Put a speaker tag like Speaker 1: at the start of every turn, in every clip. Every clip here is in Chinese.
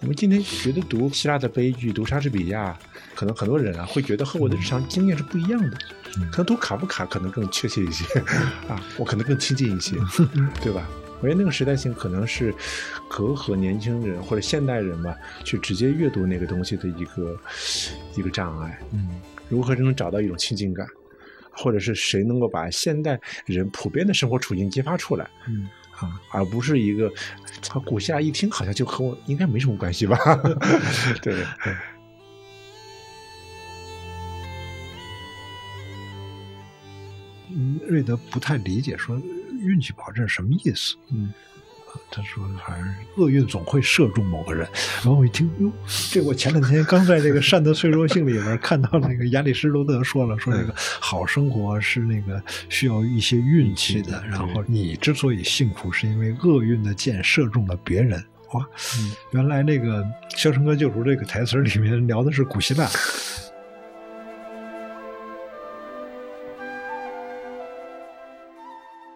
Speaker 1: 我们今天学的读希腊的悲剧，读莎士比亚，可能很多人啊会觉得和我的日常经验是不一样的。可能读卡夫卡可能更确切一些 啊，我可能更亲近一些，对吧？我觉得那个时代性可能是隔阂年轻人或者现代人吧，去直接阅读那个东西的一个一个障碍。
Speaker 2: 嗯，
Speaker 1: 如何能找到一种亲近感，或者是谁能够把现代人普遍的生活处境激发出来？
Speaker 2: 嗯
Speaker 1: 啊，而不是一个，他，古希腊一听好像就和我应该没什么关系吧？对对。
Speaker 2: 嗯，瑞德不太理解说运气保证什么意思。
Speaker 1: 嗯，
Speaker 2: 他说好像厄运总会射中某个人。然后我一听，哟，这我前两天刚在这个《善的脆弱性》里边看到那个亚里士多德说了，说这个好生活是那个需要一些运气的。然后你之所以幸福，是因为厄运的箭射中了别人。哇，原来那个《肖申克救赎》这个台词里面聊的是古希腊。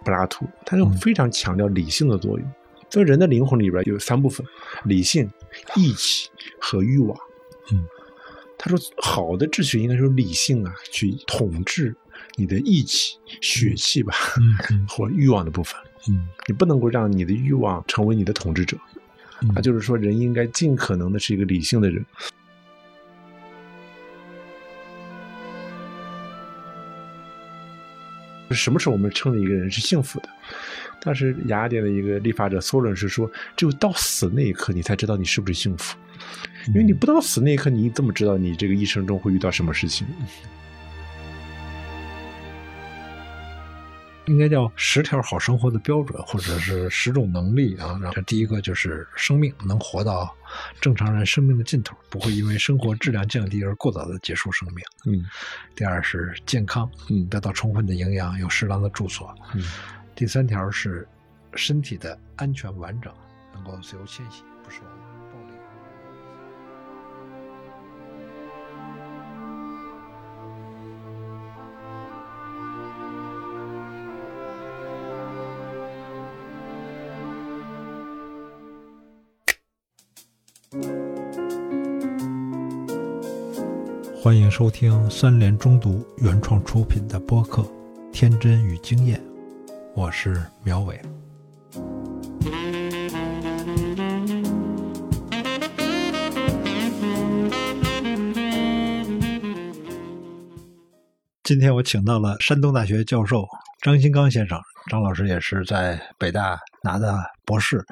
Speaker 1: 柏拉图，他就非常强调理性的作用。在人的灵魂里边有三部分：理性、义气和欲望。
Speaker 2: 嗯，
Speaker 1: 他说，好的秩序应该说理性啊，去统治你的义气、血气吧，
Speaker 2: 嗯
Speaker 1: 或欲望的部分。
Speaker 2: 嗯，
Speaker 1: 你不能够让你的欲望成为你的统治者。啊，就是说，人应该尽可能的是一个理性的人。什么时候我们称一个人是幸福的？当时雅典的一个立法者梭伦是说，只有到死那一刻，你才知道你是不是幸福。因为你不到死那一刻，你怎么知道你这个一生中会遇到什么事情？
Speaker 2: 应该叫十条好生活的标准，或者是十种能力啊。然后第一个就是生命能活到正常人生命的尽头，不会因为生活质量降低而过早的结束生命。
Speaker 1: 嗯。
Speaker 2: 第二是健康，
Speaker 1: 嗯，
Speaker 2: 得到充分的营养，有适当的住所。
Speaker 1: 嗯。
Speaker 2: 第三条是身体的安全完整，能够自由迁徙，不受暴力。欢迎收听三联中读原创出品的播客《天真与经验》，我是苗伟。今天我请到了山东大学教授张新刚先生，张老师也是在北大拿的博士，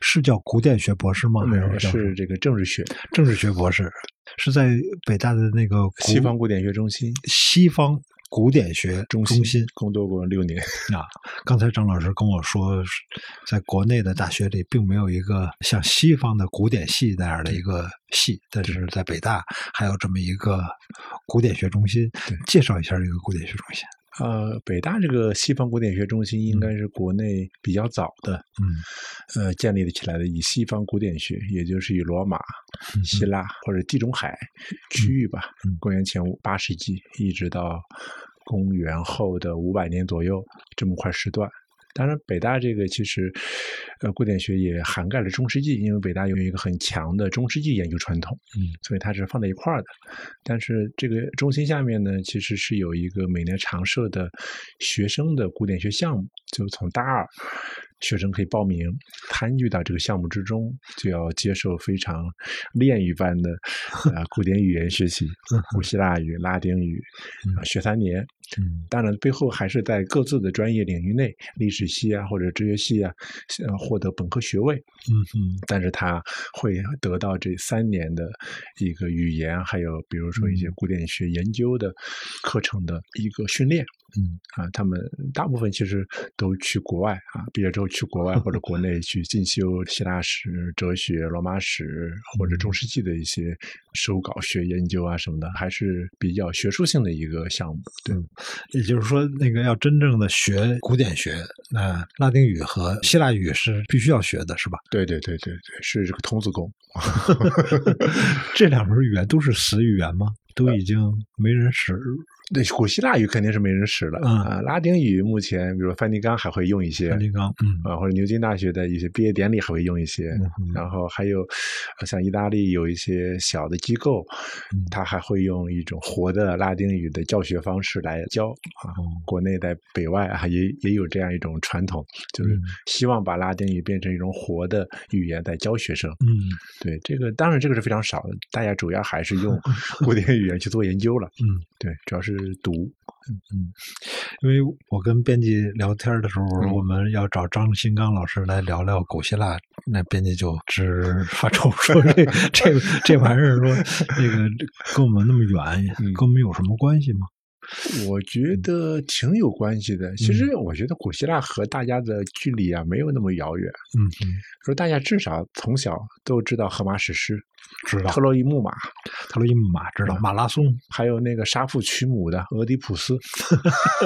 Speaker 2: 是叫古典学博士吗？没有
Speaker 1: 是这个政治学，
Speaker 2: 政治学博士。是在北大的那个
Speaker 1: 西方古典学中心，
Speaker 2: 西方古典学
Speaker 1: 中
Speaker 2: 心
Speaker 1: 工作过六年
Speaker 2: 啊。刚才张老师跟我说，在国内的大学里并没有一个像西方的古典系那样的一个系，但是在北大还有这么一个古典学中心。介绍一下这个古典学中心。
Speaker 1: 呃，北大这个西方古典学中心应该是国内比较早的，
Speaker 2: 嗯，
Speaker 1: 呃，建立起来的以西方古典学，也就是以罗马、希腊或者地中海区域吧，公元前八世纪一直到公元后的五百年左右这么块时段。当然，北大这个其实，呃，古典学也涵盖了中世纪，因为北大有一个很强的中世纪研究传统，
Speaker 2: 嗯，
Speaker 1: 所以它是放在一块儿的。但是这个中心下面呢，其实是有一个每年常设的学生的古典学项目，就从大二学生可以报名参与到这个项目之中，就要接受非常炼狱般的 啊古典语言学习，古希腊语、拉丁语，啊学三年。
Speaker 2: 嗯，
Speaker 1: 当然背后还是在各自的专业领域内，历史系啊或者哲学系啊，呃获得本科学位。
Speaker 2: 嗯嗯，
Speaker 1: 但是他会得到这三年的一个语言，还有比如说一些古典学研究的课程的一个训练。
Speaker 2: 嗯
Speaker 1: 啊，他们大部分其实都去国外啊，毕业之后去国外或者国内去进修希腊史、哲学、罗马史或者中世纪的一些手稿学研究啊什么的，还是比较学术性的一个项目。对，
Speaker 2: 也就是说，那个要真正的学古典学，那拉丁语和希腊语是必须要学的，是吧？
Speaker 1: 对对对对对，是这个童子功。
Speaker 2: 这两门语言都是死语言吗？都已经没人使。
Speaker 1: 对，古希腊语肯定是没人使了
Speaker 2: 嗯
Speaker 1: 啊。拉丁语目前，比如梵蒂冈还会用一些
Speaker 2: 梵蒂冈，嗯
Speaker 1: 啊，或者牛津大学的一些毕业典礼还会用一些。
Speaker 2: 嗯
Speaker 1: 然后还有呃像意大利有一些小的机构，
Speaker 2: 嗯
Speaker 1: 他还会用一种活的拉丁语的教学方式来教啊。
Speaker 2: 哦
Speaker 1: 国内在北外啊也也有这样一种传统，就是
Speaker 2: 嗯
Speaker 1: 希望把拉丁语变成一种活的语言在教学生。
Speaker 2: 嗯
Speaker 1: 对，这个当然这个是非常少的，大家主要还是用 古典语言去做研究了。
Speaker 2: 嗯
Speaker 1: 对，主要是读。
Speaker 2: 嗯，因为我跟编辑聊天的时候，
Speaker 1: 嗯
Speaker 2: 我们要找张新刚老师来聊聊古希腊，那编辑就直 发愁说这这这玩意儿说那个跟我们那么远，
Speaker 1: 嗯
Speaker 2: 跟我们有什么关系吗？
Speaker 1: 我觉得挺有关系的。其实我觉得古希腊和大家的距离啊没有那么遥远，
Speaker 2: 嗯嗯，
Speaker 1: 说大家至少从小都知道荷马史诗、
Speaker 2: 知道
Speaker 1: 特洛伊木马，
Speaker 2: 特洛伊木马知道
Speaker 1: 嗯
Speaker 2: 马拉松，
Speaker 1: 还有那个杀父娶母的俄狄浦斯，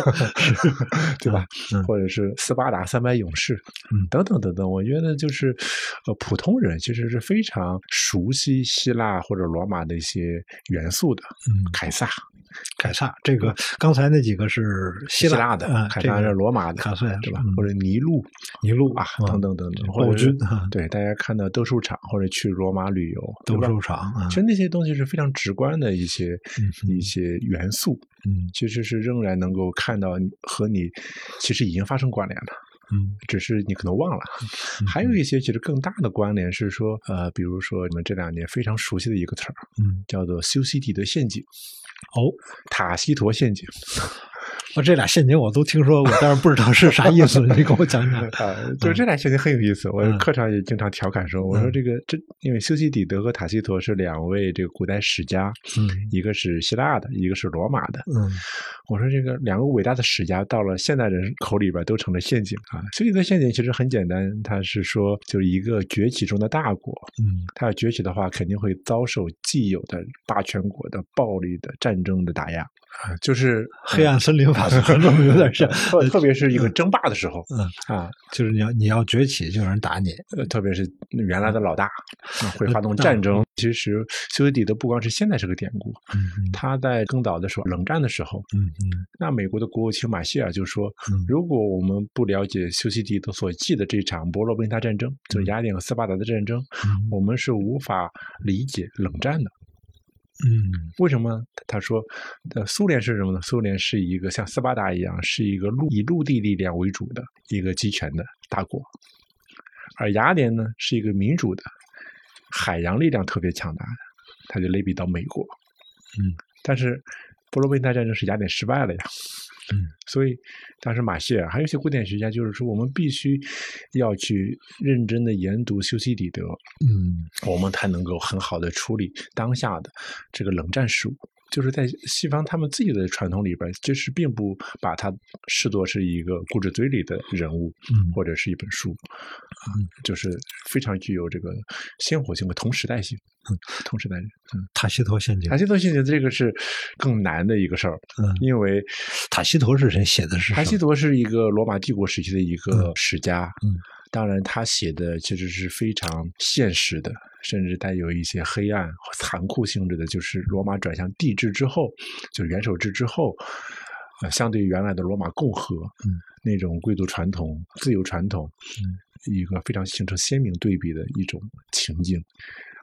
Speaker 1: 对吧？
Speaker 2: 嗯
Speaker 1: 或者是斯巴达三百勇士，
Speaker 2: 嗯
Speaker 1: 等等等等。我觉得就是，呃，普通人其实是非常熟悉希腊或者罗马的一些元素的。
Speaker 2: 嗯，
Speaker 1: 凯撒，
Speaker 2: 凯撒这个刚才那几个是希腊
Speaker 1: 腊的，
Speaker 2: 嗯，
Speaker 1: 凯撒
Speaker 2: 这
Speaker 1: 是罗马的，
Speaker 2: 凯撒
Speaker 1: 对吧？
Speaker 2: 嗯
Speaker 1: 或者尼禄
Speaker 2: 尼禄
Speaker 1: 啊，
Speaker 2: 嗯
Speaker 1: 等等等等，或
Speaker 2: 暴
Speaker 1: 者对，大家看到斗兽场或者去罗马旅游，
Speaker 2: 斗兽场啊
Speaker 1: 其，实那些东西是非常直观的一些、
Speaker 2: 嗯
Speaker 1: 一些元素，
Speaker 2: 嗯
Speaker 1: 其实是仍然能够看到和你其实已经发生关联了。
Speaker 2: 嗯
Speaker 1: 只是你可能忘了，
Speaker 2: 嗯
Speaker 1: 还有一些其实更大的关联是说，呃，比如说你们这两年非常熟悉的一个词儿，
Speaker 2: 嗯
Speaker 1: 叫做修昔底德陷阱、
Speaker 2: 哦。
Speaker 1: 塔西佗陷阱。
Speaker 2: 我这俩陷阱我都听说过，但是不知道是啥意思，你给我讲讲。
Speaker 1: 啊，就是这俩陷阱很有意思。我
Speaker 2: 嗯
Speaker 1: 课上也经常调侃说，我说
Speaker 2: 嗯
Speaker 1: 这个这，因为修昔底德和塔西佗是两位这个古代史家，
Speaker 2: 嗯
Speaker 1: 一个是希腊的，一个是罗马的。
Speaker 2: 嗯
Speaker 1: 我说这个两个伟大的史家到了现代人口里边都成了陷阱啊。修昔底德陷阱其实很简单，它是说就是一个崛起中的大国，
Speaker 2: 嗯
Speaker 1: 它要崛起的话，肯定会遭受既有的霸权国的暴力的战争的打压啊，就是
Speaker 2: 黑暗森林法则有点像。
Speaker 1: 特特别是一个争霸的时候
Speaker 2: 嗯，
Speaker 1: 啊，
Speaker 2: 就是你要你要崛起，就有人打你。
Speaker 1: 呃，特别是原来的老大啊会发动战争。其实修昔底德不光是现在是个典故，
Speaker 2: 嗯
Speaker 1: 他在更早的时候，冷战的时候，那美国的国务卿马歇尔就说，
Speaker 2: 嗯
Speaker 1: 如果我们不了解修昔底德所记的这场伯罗奔尼撒战争，就是雅典和斯巴达的战争，
Speaker 2: 嗯
Speaker 1: 我们是无法理解冷战的。
Speaker 2: 嗯
Speaker 1: 为什么？他说，呃，苏联是什么呢？苏联是一个像斯巴达一样，是一个陆以陆地力量为主的一个集权的大国，而雅典呢是一个民主的，海洋力量特别强大的，他就类比到美国。
Speaker 2: 嗯，
Speaker 1: 但是波罗奔尼撒战争是雅典失败了呀。
Speaker 2: 嗯，
Speaker 1: 所以当时马歇尔还有一些古典学家就是说，我们必须要去认真的研读修昔底德，
Speaker 2: 嗯
Speaker 1: 我们才能够很好的处理当下的这个冷战事务。就是在西方他们自己的传统里边，其实并不把它视作是一个骨质堆里的人物，
Speaker 2: 嗯
Speaker 1: 或者是一本书，啊，就是非常具有这个鲜活性和同时代性，嗯，同时代人，嗯，
Speaker 2: 塔西佗陷阱
Speaker 1: 塔。西佗陷阱这个是更难的一个事儿，
Speaker 2: 嗯，
Speaker 1: 因为
Speaker 2: 塔西佗是谁写的是？
Speaker 1: 塔西佗是一个罗马帝国时期的一个史家，
Speaker 2: 嗯
Speaker 1: 当然他写的其实是非常现实的，甚至带有一些黑暗、残酷性质的，就是罗马转向帝制之后，就是元首制之后，呃，相对于原来的罗马共和，
Speaker 2: 嗯，
Speaker 1: 那种贵族传统、自由传统，
Speaker 2: 嗯，
Speaker 1: 一个非常形成鲜明对比的一种情境。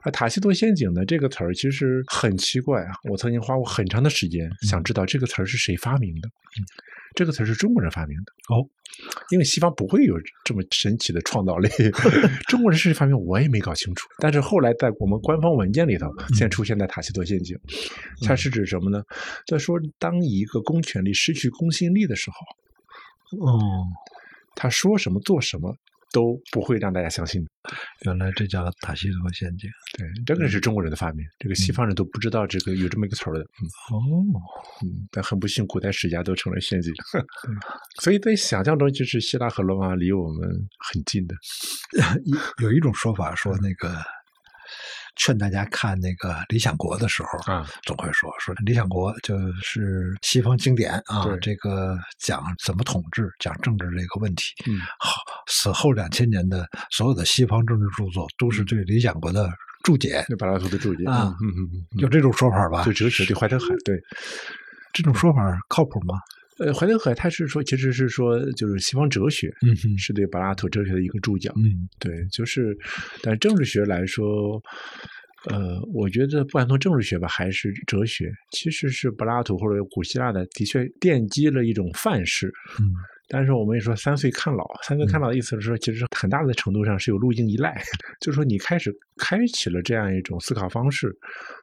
Speaker 1: 而塔西佗陷阱呢，这个词儿其实很奇怪啊！我曾经花过很长的时间想知道这个词儿是谁发明的。这个词儿是中国人发明的
Speaker 2: 哦，
Speaker 1: 因为西方不会有这么神奇的创造力。中国人是谁发明，我也没搞清楚。但是后来在我们官方文件里头，现在出现在塔西佗陷阱，它是指什么呢？在说当一个公权力失去公信力的时候，
Speaker 2: 哦，
Speaker 1: 他说什么做什么都不会让大家相信。
Speaker 2: 原来这叫塔西佗陷阱。
Speaker 1: 对，这个是中国人的发明，这个西方人都不知道这个有这么一个词儿的。嗯
Speaker 2: 哦，
Speaker 1: 嗯，但很不幸，古代史家都成了陷阱。所以在想象中，就是希腊和罗马离我们很近的。
Speaker 2: 有一种说法说那个。劝大家看那个《理想国》的时候
Speaker 1: 啊，
Speaker 2: 总会说说《理想国》就是西方经典啊，这个讲怎么统治、讲政治这个问题。
Speaker 1: 嗯
Speaker 2: 好，此后两千年的所有的西方政治著作都是对《理想国》的注解，
Speaker 1: 柏拉图的注解
Speaker 2: 啊
Speaker 1: 嗯嗯嗯嗯，
Speaker 2: 有这种说法吧？
Speaker 1: 对哲学，对怀特海，对。
Speaker 2: 这种说法靠谱吗？
Speaker 1: 呃，怀特海他是说，其实是说，就是西方哲学，
Speaker 2: 嗯哼
Speaker 1: 是对柏拉图哲学的一个注脚。
Speaker 2: 嗯
Speaker 1: 对，就是，但政治学来说，呃，我觉得不管从政治学吧，还是哲学，其实是柏拉图或者古希腊的，的确奠基了一种范式。
Speaker 2: 嗯
Speaker 1: 但是我们也说三岁看老，三岁看老的意思是说，其实很大的程度上是有路径依赖，就是说你开始开启了这样一种思考方式，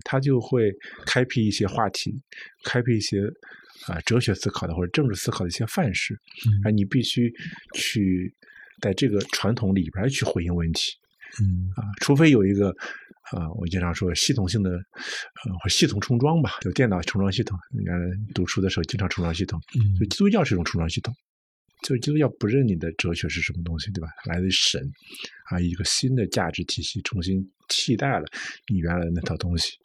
Speaker 1: 它就会开辟一些话题，开辟一些啊、哲学思考的或者政治思考的一些范式，
Speaker 2: 嗯
Speaker 1: 而你必须去在这个传统里边去回应问题
Speaker 2: 嗯
Speaker 1: 啊，除非有一个。啊，我经常说系统性的，呃，或系统重装吧，就电脑重装系统。原来读书的时候经常重装系统，就
Speaker 2: 嗯
Speaker 1: 基督教是一种重装系统，就是基督教不认你的哲学是什么东西，对吧？来自于神啊，一个新的价值体系重新替代了你原来的那套东西。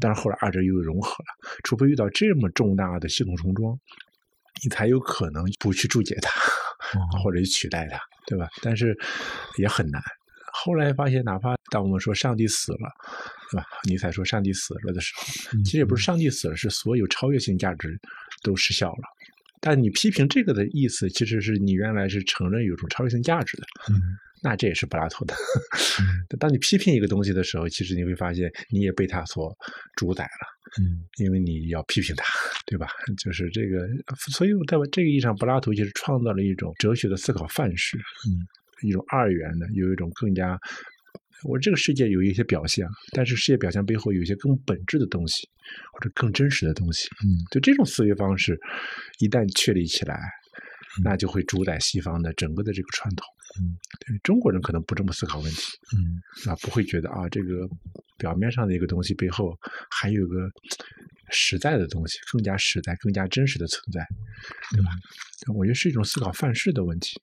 Speaker 1: 但是后来二者又融合了，除非遇到这么重大的系统重装，你才有可能不去注解它，
Speaker 2: 哦
Speaker 1: 或者去取代它，对吧？但是也很难。后来发现，哪怕当我们说上帝死了，对吧？尼采说上帝死了的时候，
Speaker 2: 嗯
Speaker 1: 其实也不是上帝死了，是所有超越性价值都失效了。但你批评这个的意思，其实是你原来是承认有种超越性价值的，
Speaker 2: 嗯
Speaker 1: 那这也是柏拉图的。
Speaker 2: 嗯
Speaker 1: 当你批评一个东西的时候，其实你会发现你也被他所主宰了，
Speaker 2: 嗯
Speaker 1: 因为你要批评他，对吧？就是这个，所以在这个意义上，柏拉图其实创造了一种哲学的思考范式，
Speaker 2: 嗯，
Speaker 1: 一种二元的，有一种更加。我这个世界有一些表象，但是世界表象背后有一些更本质的东西，或者更真实的东西。
Speaker 2: 嗯
Speaker 1: 就这种思维方式，一旦确立起来，
Speaker 2: 嗯
Speaker 1: 那就会主宰西方的整个的这个传统。
Speaker 2: 嗯，
Speaker 1: 对中国人可能不这么思考问题
Speaker 2: 嗯
Speaker 1: 啊，不会觉得啊，这个表面上的一个东西背后还有个实在的东西，更加实在、更加真实的存在，对吧？我觉得是一种思考范式的问题。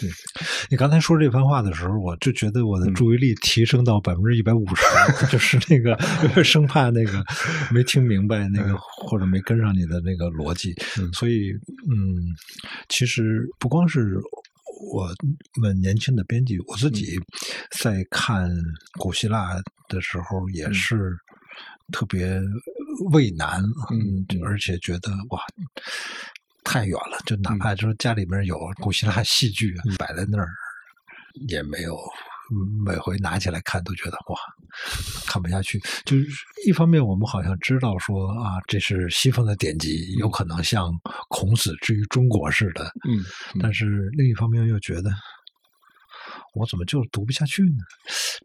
Speaker 1: 对，
Speaker 2: 你刚才说这番话的时候，我就觉得我的
Speaker 1: 嗯
Speaker 2: 注意力提升到百分之一百五十，就是那个 生怕那个没听明白那个或者没跟上你的那个逻辑，
Speaker 1: 嗯
Speaker 2: 所以嗯，其实不光是我们年轻的编辑，我自己在看古希腊的时候也
Speaker 1: 嗯
Speaker 2: 是特别畏难，
Speaker 1: 嗯嗯
Speaker 2: 而且觉得哇。太远了，就哪
Speaker 1: 嗯
Speaker 2: 怕就是家里面有古希腊戏剧摆在那儿，也没有。嗯每回拿起来看都觉得哇，看不下去。就是一方面，我们好像知道说啊，这是西方的典籍，有可能像孔子之于中国似的，
Speaker 1: 嗯，
Speaker 2: 但是另一方面又觉得，我怎么就读不下去呢？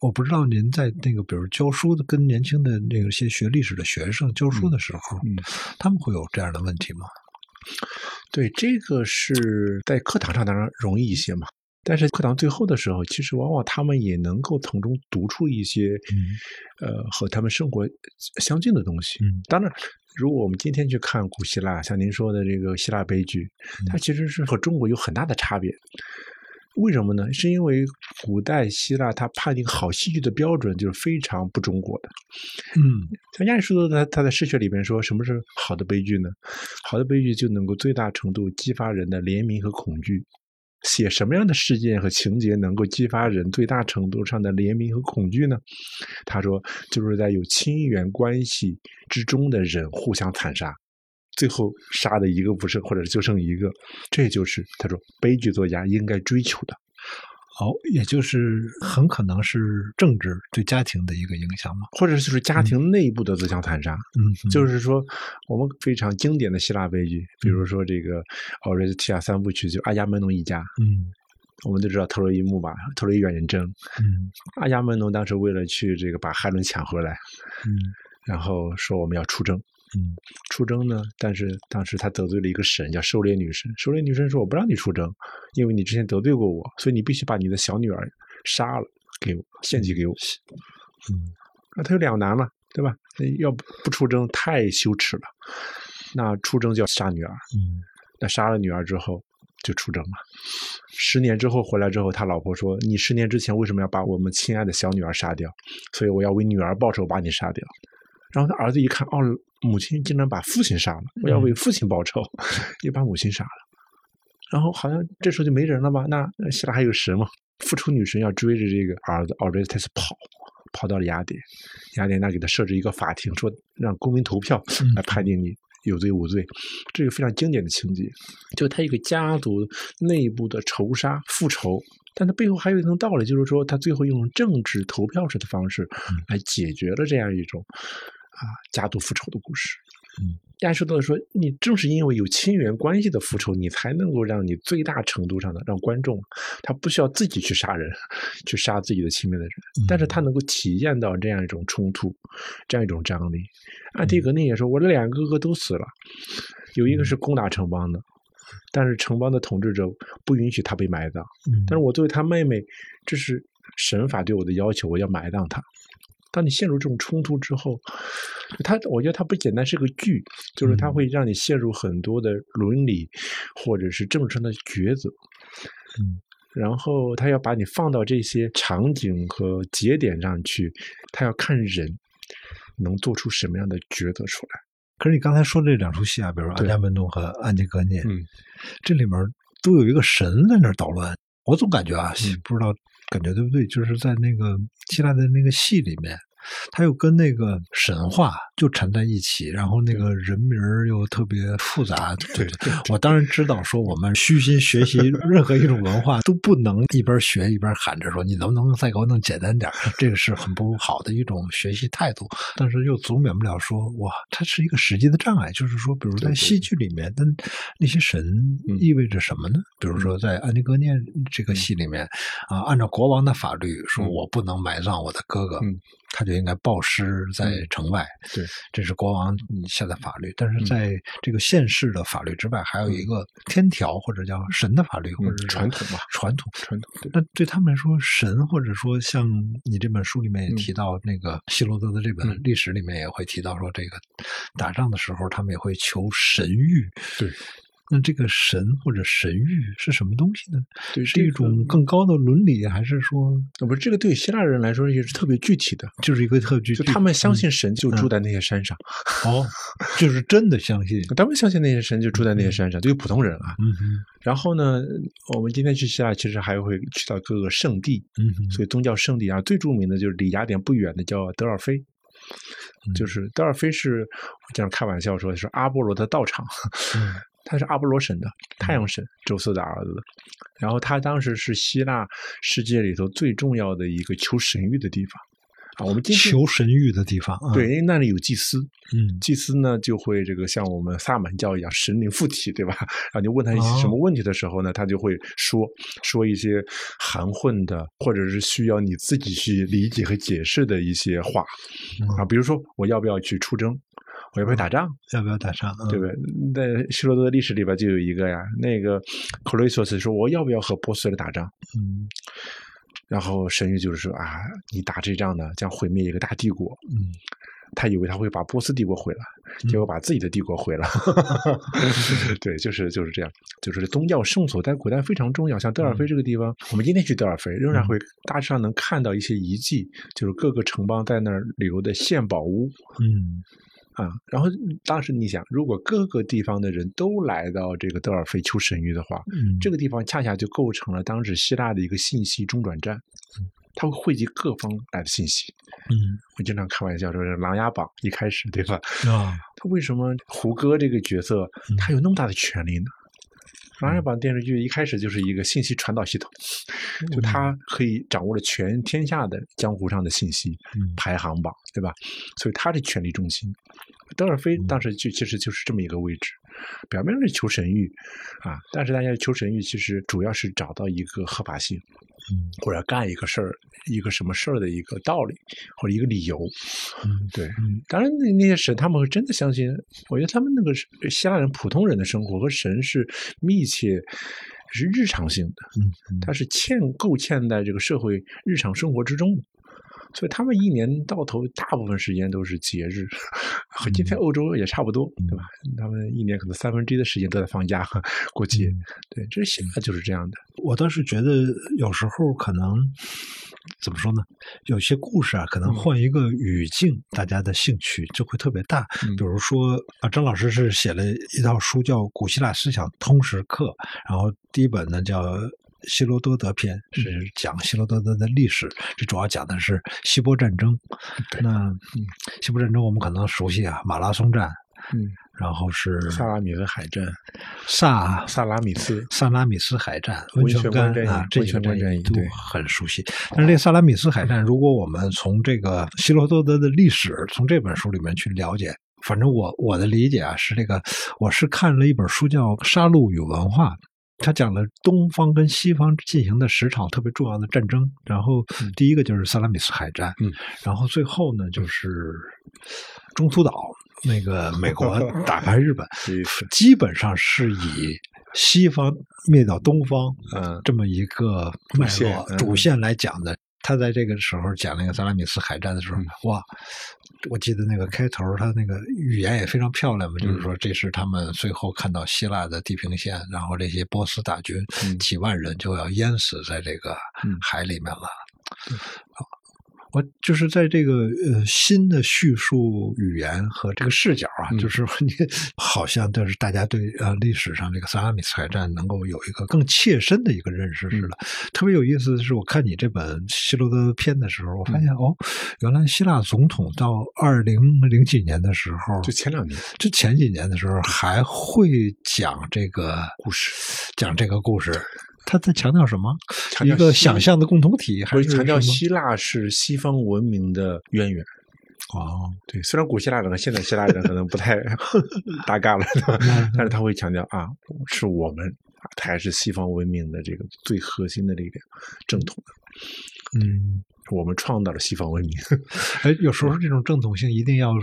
Speaker 2: 我不知道您在那个，比如教书的跟年轻的那个些学历史的学生教书的时候，
Speaker 1: 嗯
Speaker 2: 他们会有这样的问题吗？
Speaker 1: 对，这个是在课堂上当然容易一些嘛，但是课堂最后的时候，其实往往他们也能够从中读出一些，呃，和他们生活相近的东西。
Speaker 2: 嗯
Speaker 1: 当然，如果我们今天去看古希腊，像您说的这个希腊悲剧，它其实是和中国有很大的差别。为什么呢？是因为古代希腊它判定好戏剧的标准就是非常不中国的。
Speaker 2: 嗯
Speaker 1: 像亚里士多德他在诗学里边说，什么是好的悲剧呢？好的悲剧就能够最大程度激发人的怜悯和恐惧。写什么样的事件和情节能够激发人最大程度上的怜悯和恐惧呢？他说，就是在有亲缘关系之中的人互相残杀，最后杀的一个不剩，或者就剩一个，这就是他说悲剧作家应该追求的。
Speaker 2: 哦，也就是很可能是政治对家庭的一个影响嘛。
Speaker 1: 或者就是家庭内部的自相残杀，
Speaker 2: 嗯，
Speaker 1: 就是说，我们非常经典的希腊悲剧，比如说这个奥瑞斯提亚三部曲，就阿伽门农一家。
Speaker 2: 嗯
Speaker 1: 我们都知道特洛伊木马、特洛伊远人征，
Speaker 2: 嗯
Speaker 1: 阿伽门农当时为了去这个把海伦抢回来，
Speaker 2: 嗯
Speaker 1: 然后说我们要出征。
Speaker 2: 嗯
Speaker 1: 出征呢，但是当时他得罪了一个神，叫狩猎女神。狩猎女神说：“我不让你出征，因为你之前得罪过我，所以你必须把你的小女儿杀了，给我献祭给我。”
Speaker 2: 嗯
Speaker 1: 那他有两难嘛，对吧？要不不出征太羞耻了，那出征就要杀女儿。
Speaker 2: 嗯
Speaker 1: 那杀了女儿之后就出征了。十年之后回来之后，他老婆说：“你十年之前为什么要把我们亲爱的小女儿杀掉？所以我要为女儿报仇，把你杀掉。”然后他儿子一看，哦，母亲竟然把父亲杀了，我要为父亲报仇，也把母亲杀了。然后好像这时候就没人了吧？那希腊还有神嘛？复仇女神要追着这个儿子奥瑞斯特斯跑，跑到了雅典，雅典娜给他设置一个法庭，说让公民投票
Speaker 2: 嗯
Speaker 1: 来判定你有罪无罪，这个非常经典的情节，就他一个家族内部的仇杀复仇。但他背后还有一层道理，就是说，他最后用政治投票式的方式来解决了这样一种啊家族复仇的故事。
Speaker 2: 嗯，
Speaker 1: 亚里士多德说，你正是因为有亲缘关系的复仇，你才能够让你最大程度上的让观众他不需要自己去杀人，去杀自己的亲密的人，但是他能够体验到这样一种冲突，这样一种张力。安提格内也说，我的两个哥哥都死了，有一个是攻打城邦的。但是城邦的统治者不允许他被埋葬，
Speaker 2: 嗯
Speaker 1: 但是我作为他妹妹，这是神法对我的要求，我要埋葬他。当你陷入这种冲突之后，他我觉得他不简单是个剧，就是他会让你陷入很多的伦理或者是政治上的抉择。
Speaker 2: 嗯，
Speaker 1: 然后他要把你放到这些场景和节点上去，他要看人能做出什么样的抉择出来。
Speaker 2: 可是你刚才说这两出戏啊，比如说《
Speaker 1: 对
Speaker 2: 阿伽门农》和《安提戈涅》，
Speaker 1: 嗯，
Speaker 2: 这里面都有一个神在那儿捣乱。我总感觉啊，
Speaker 1: 嗯
Speaker 2: 不知道感觉对不对，就是在那个希腊的那个戏里面，它又跟那个神话就缠在一起，然后那个人名儿又特别复杂。
Speaker 1: 对对
Speaker 2: 我当然知道，说我们虚心学习 任何一种文化，都不能一边学一边喊着说你能不能再给我弄简单点儿，这个是很不好的一种学习态度。但是又总免不了说，哇，它是一个实际的障碍，就是说，比如在戏剧里面，那那些神
Speaker 1: 嗯
Speaker 2: 意味着什么呢？比如说在安提戈涅这个戏里面，啊，按照国王的法律，说
Speaker 1: 嗯
Speaker 2: 我不能埋葬我的哥哥，
Speaker 1: 嗯
Speaker 2: 他就应该暴尸在
Speaker 1: 嗯
Speaker 2: 城外。
Speaker 1: 对，
Speaker 2: 这是国王下的法律，但是
Speaker 1: 嗯
Speaker 2: 在这个现世的法律之外，还有一个天条或者叫神的法律，或
Speaker 1: 嗯
Speaker 2: 者是
Speaker 1: 传统吧
Speaker 2: 传统。
Speaker 1: 传统对
Speaker 2: 那对他们来说，神或者说像你这本书里面也
Speaker 1: 嗯
Speaker 2: 提到，那个希罗德的这本
Speaker 1: 嗯
Speaker 2: 历史里面也会提到说，这个打仗的时候他们也会求神谕。
Speaker 1: 对，
Speaker 2: 那这个神或者神域是什么东西呢？
Speaker 1: 对，
Speaker 2: 是一种更高的伦理，还是说
Speaker 1: 呃不是这个对希腊人来说也是特别具体的，
Speaker 2: 就是一个特具？
Speaker 1: 就他们相信神就住
Speaker 2: 嗯
Speaker 1: 在那些山上，
Speaker 2: 哦，就是真的相信。
Speaker 1: 他们相信那些神就住在那些山上。对于普通人啊，
Speaker 2: 嗯哼，
Speaker 1: 然后呢，我们今天去希腊其实还会去到各个圣地，
Speaker 2: 嗯，
Speaker 1: 所以宗教圣地啊，最著名的就是离雅典不远的叫德尔菲，
Speaker 2: 嗯
Speaker 1: 就是德尔菲是我经常开玩笑说是阿波罗的道场，
Speaker 2: 嗯
Speaker 1: 他是阿波罗神的太阳神，宙斯的儿子。然后他当时是希腊世界里头最重要的一个求神谕的地方啊。我们今天
Speaker 2: 求神谕的地方啊。
Speaker 1: 对，因为那里有祭司，
Speaker 2: 嗯
Speaker 1: 祭司呢就会这个像我们萨满教一样神灵附体，对吧？然后你问他一些什么问题的时候呢，他就会说说一些含混的，或者是需要你自己去理解和解释的一些话啊，比如说我要不要去出征，我要不要打仗，
Speaker 2: 要不要打仗？
Speaker 1: 对不对？在希罗多的历史里边就有一个呀，那个克雷索斯说我要不要和波斯人打仗？
Speaker 2: 嗯
Speaker 1: 然后神谕就是说啊，你打这仗呢，将毁灭一个大帝国。
Speaker 2: 嗯
Speaker 1: 他以为他会把波斯帝国毁了，结果把自己的帝国毁了。对，就是就是这样，就是宗教圣所在古代非常重要。像德尔菲这个地方，我们今天去德尔菲，仍然会大致上能看到一些遗迹，就是各个城邦在那儿留的献宝屋。
Speaker 2: 嗯
Speaker 1: 啊，然后当时你想，如果各个地方的人都来到这个德尔菲求神谕的话，
Speaker 2: 嗯，
Speaker 1: 这个地方恰恰就构成了当时希腊的一个信息中转站，它会汇集各方来的信息。
Speaker 2: 嗯
Speaker 1: 我经常开玩笑说是《琅琊榜》一开始对吧？
Speaker 2: 啊
Speaker 1: 他为什么胡歌这个角色
Speaker 2: 嗯
Speaker 1: 他有那么大的权利呢？《琅琊榜》电视剧一开始就是一个信息传导系统，
Speaker 2: 嗯。
Speaker 1: 就他可以掌握了全天下的江湖上的信息
Speaker 2: 嗯。
Speaker 1: 排行榜，对吧？所以他的权力中心。德尔菲
Speaker 2: 嗯。
Speaker 1: 当时就其实就是这么一个位置，表面上是求神谕啊，但是大家求神谕其实主要是找到一个合法性，
Speaker 2: 嗯
Speaker 1: 或者干一个事儿，一个什么事儿的一个道理或者一个理由。
Speaker 2: 嗯
Speaker 1: 对，
Speaker 2: 嗯
Speaker 1: 当然那那些神他们会真的相信，我觉得他们那个是希腊人普通人的生活和神是密切。是日常性的，它是嵌构嵌在这个社会日常生活之中的，所以他们一年到头大部分时间都是节日，和今天欧洲也差不多，对吧？他们一年可能三分之一的时间都在放假和过节，
Speaker 2: 嗯
Speaker 1: 对，这是现在就是这样的，
Speaker 2: 我倒是觉得有时候可能怎么说呢？有些故事啊，可能
Speaker 1: 嗯
Speaker 2: 换一个语境，大家的兴趣就会特别大。
Speaker 1: 嗯
Speaker 2: 比如说啊，张老师是写了一套书叫《古希腊思想通识课》，然后第一本呢叫《希罗多德篇，是讲希罗多德的历史，这主要讲的是希波战争。那嗯，希波战争我们可能熟悉啊，马拉松战，
Speaker 1: 嗯，
Speaker 2: 然后是
Speaker 1: 萨拉米斯海战，
Speaker 2: 萨
Speaker 1: 萨拉米斯，
Speaker 2: 萨拉米斯海战、
Speaker 1: 温
Speaker 2: 泉
Speaker 1: 关
Speaker 2: 啊，这几个
Speaker 1: 战役
Speaker 2: 都
Speaker 1: 对
Speaker 2: 很熟悉。但是这个萨拉米斯海战，如果我们从这个希罗多德的历史，从这本书里面去了解，反正我我的理解啊，是这个，我是看了一本书叫《杀戮与文化》。它讲了东方跟西方进行的十场特别重要的战争，然后第一个就是萨拉米斯海战，
Speaker 1: 嗯，
Speaker 2: 然后最后呢就是中途岛那个 美国打败日本，基本上是以西方灭掉东方
Speaker 1: 嗯，
Speaker 2: 这么一个脉络主线来讲的。他在这个时候讲那个萨拉米斯海战的时候，
Speaker 1: 嗯。
Speaker 2: 哇，我记得那个开头他那个语言也非常漂亮嘛，
Speaker 1: 嗯
Speaker 2: 就是说这是他们最后看到希腊的地平线，然后这些波斯大军
Speaker 1: 嗯。
Speaker 2: 几万人就要淹死在这个
Speaker 1: 嗯。
Speaker 2: 海里面了。我就是在这个呃新的叙述语言和这个视角啊，
Speaker 1: 嗯
Speaker 2: 就是你 好像就是大家对呃历史上这个萨拉米斯海战能够有一个更切身的一个认识似的。特别有意思的是，我看你这本希罗德篇的时候，我发现、哦，原来希腊总统到二零零几年的时候，
Speaker 1: 就前两年
Speaker 2: 就前几年的时候还会讲这个
Speaker 1: 故事，
Speaker 2: 讲这个故事。他在强调什么？一个
Speaker 1: 强调西
Speaker 2: 想象的共同体，还是
Speaker 1: 强调希腊是西方文明的渊源。
Speaker 2: 哦，
Speaker 1: 对，虽然古希腊人和现代希腊人可能不太 搭嘎了，但是他会强调啊，是我们，啊他还是西方文明的这个最核心的这一点，正统的。
Speaker 2: 嗯，
Speaker 1: 我们创造了西方文明。
Speaker 2: 哎，有时候这种正统性一定要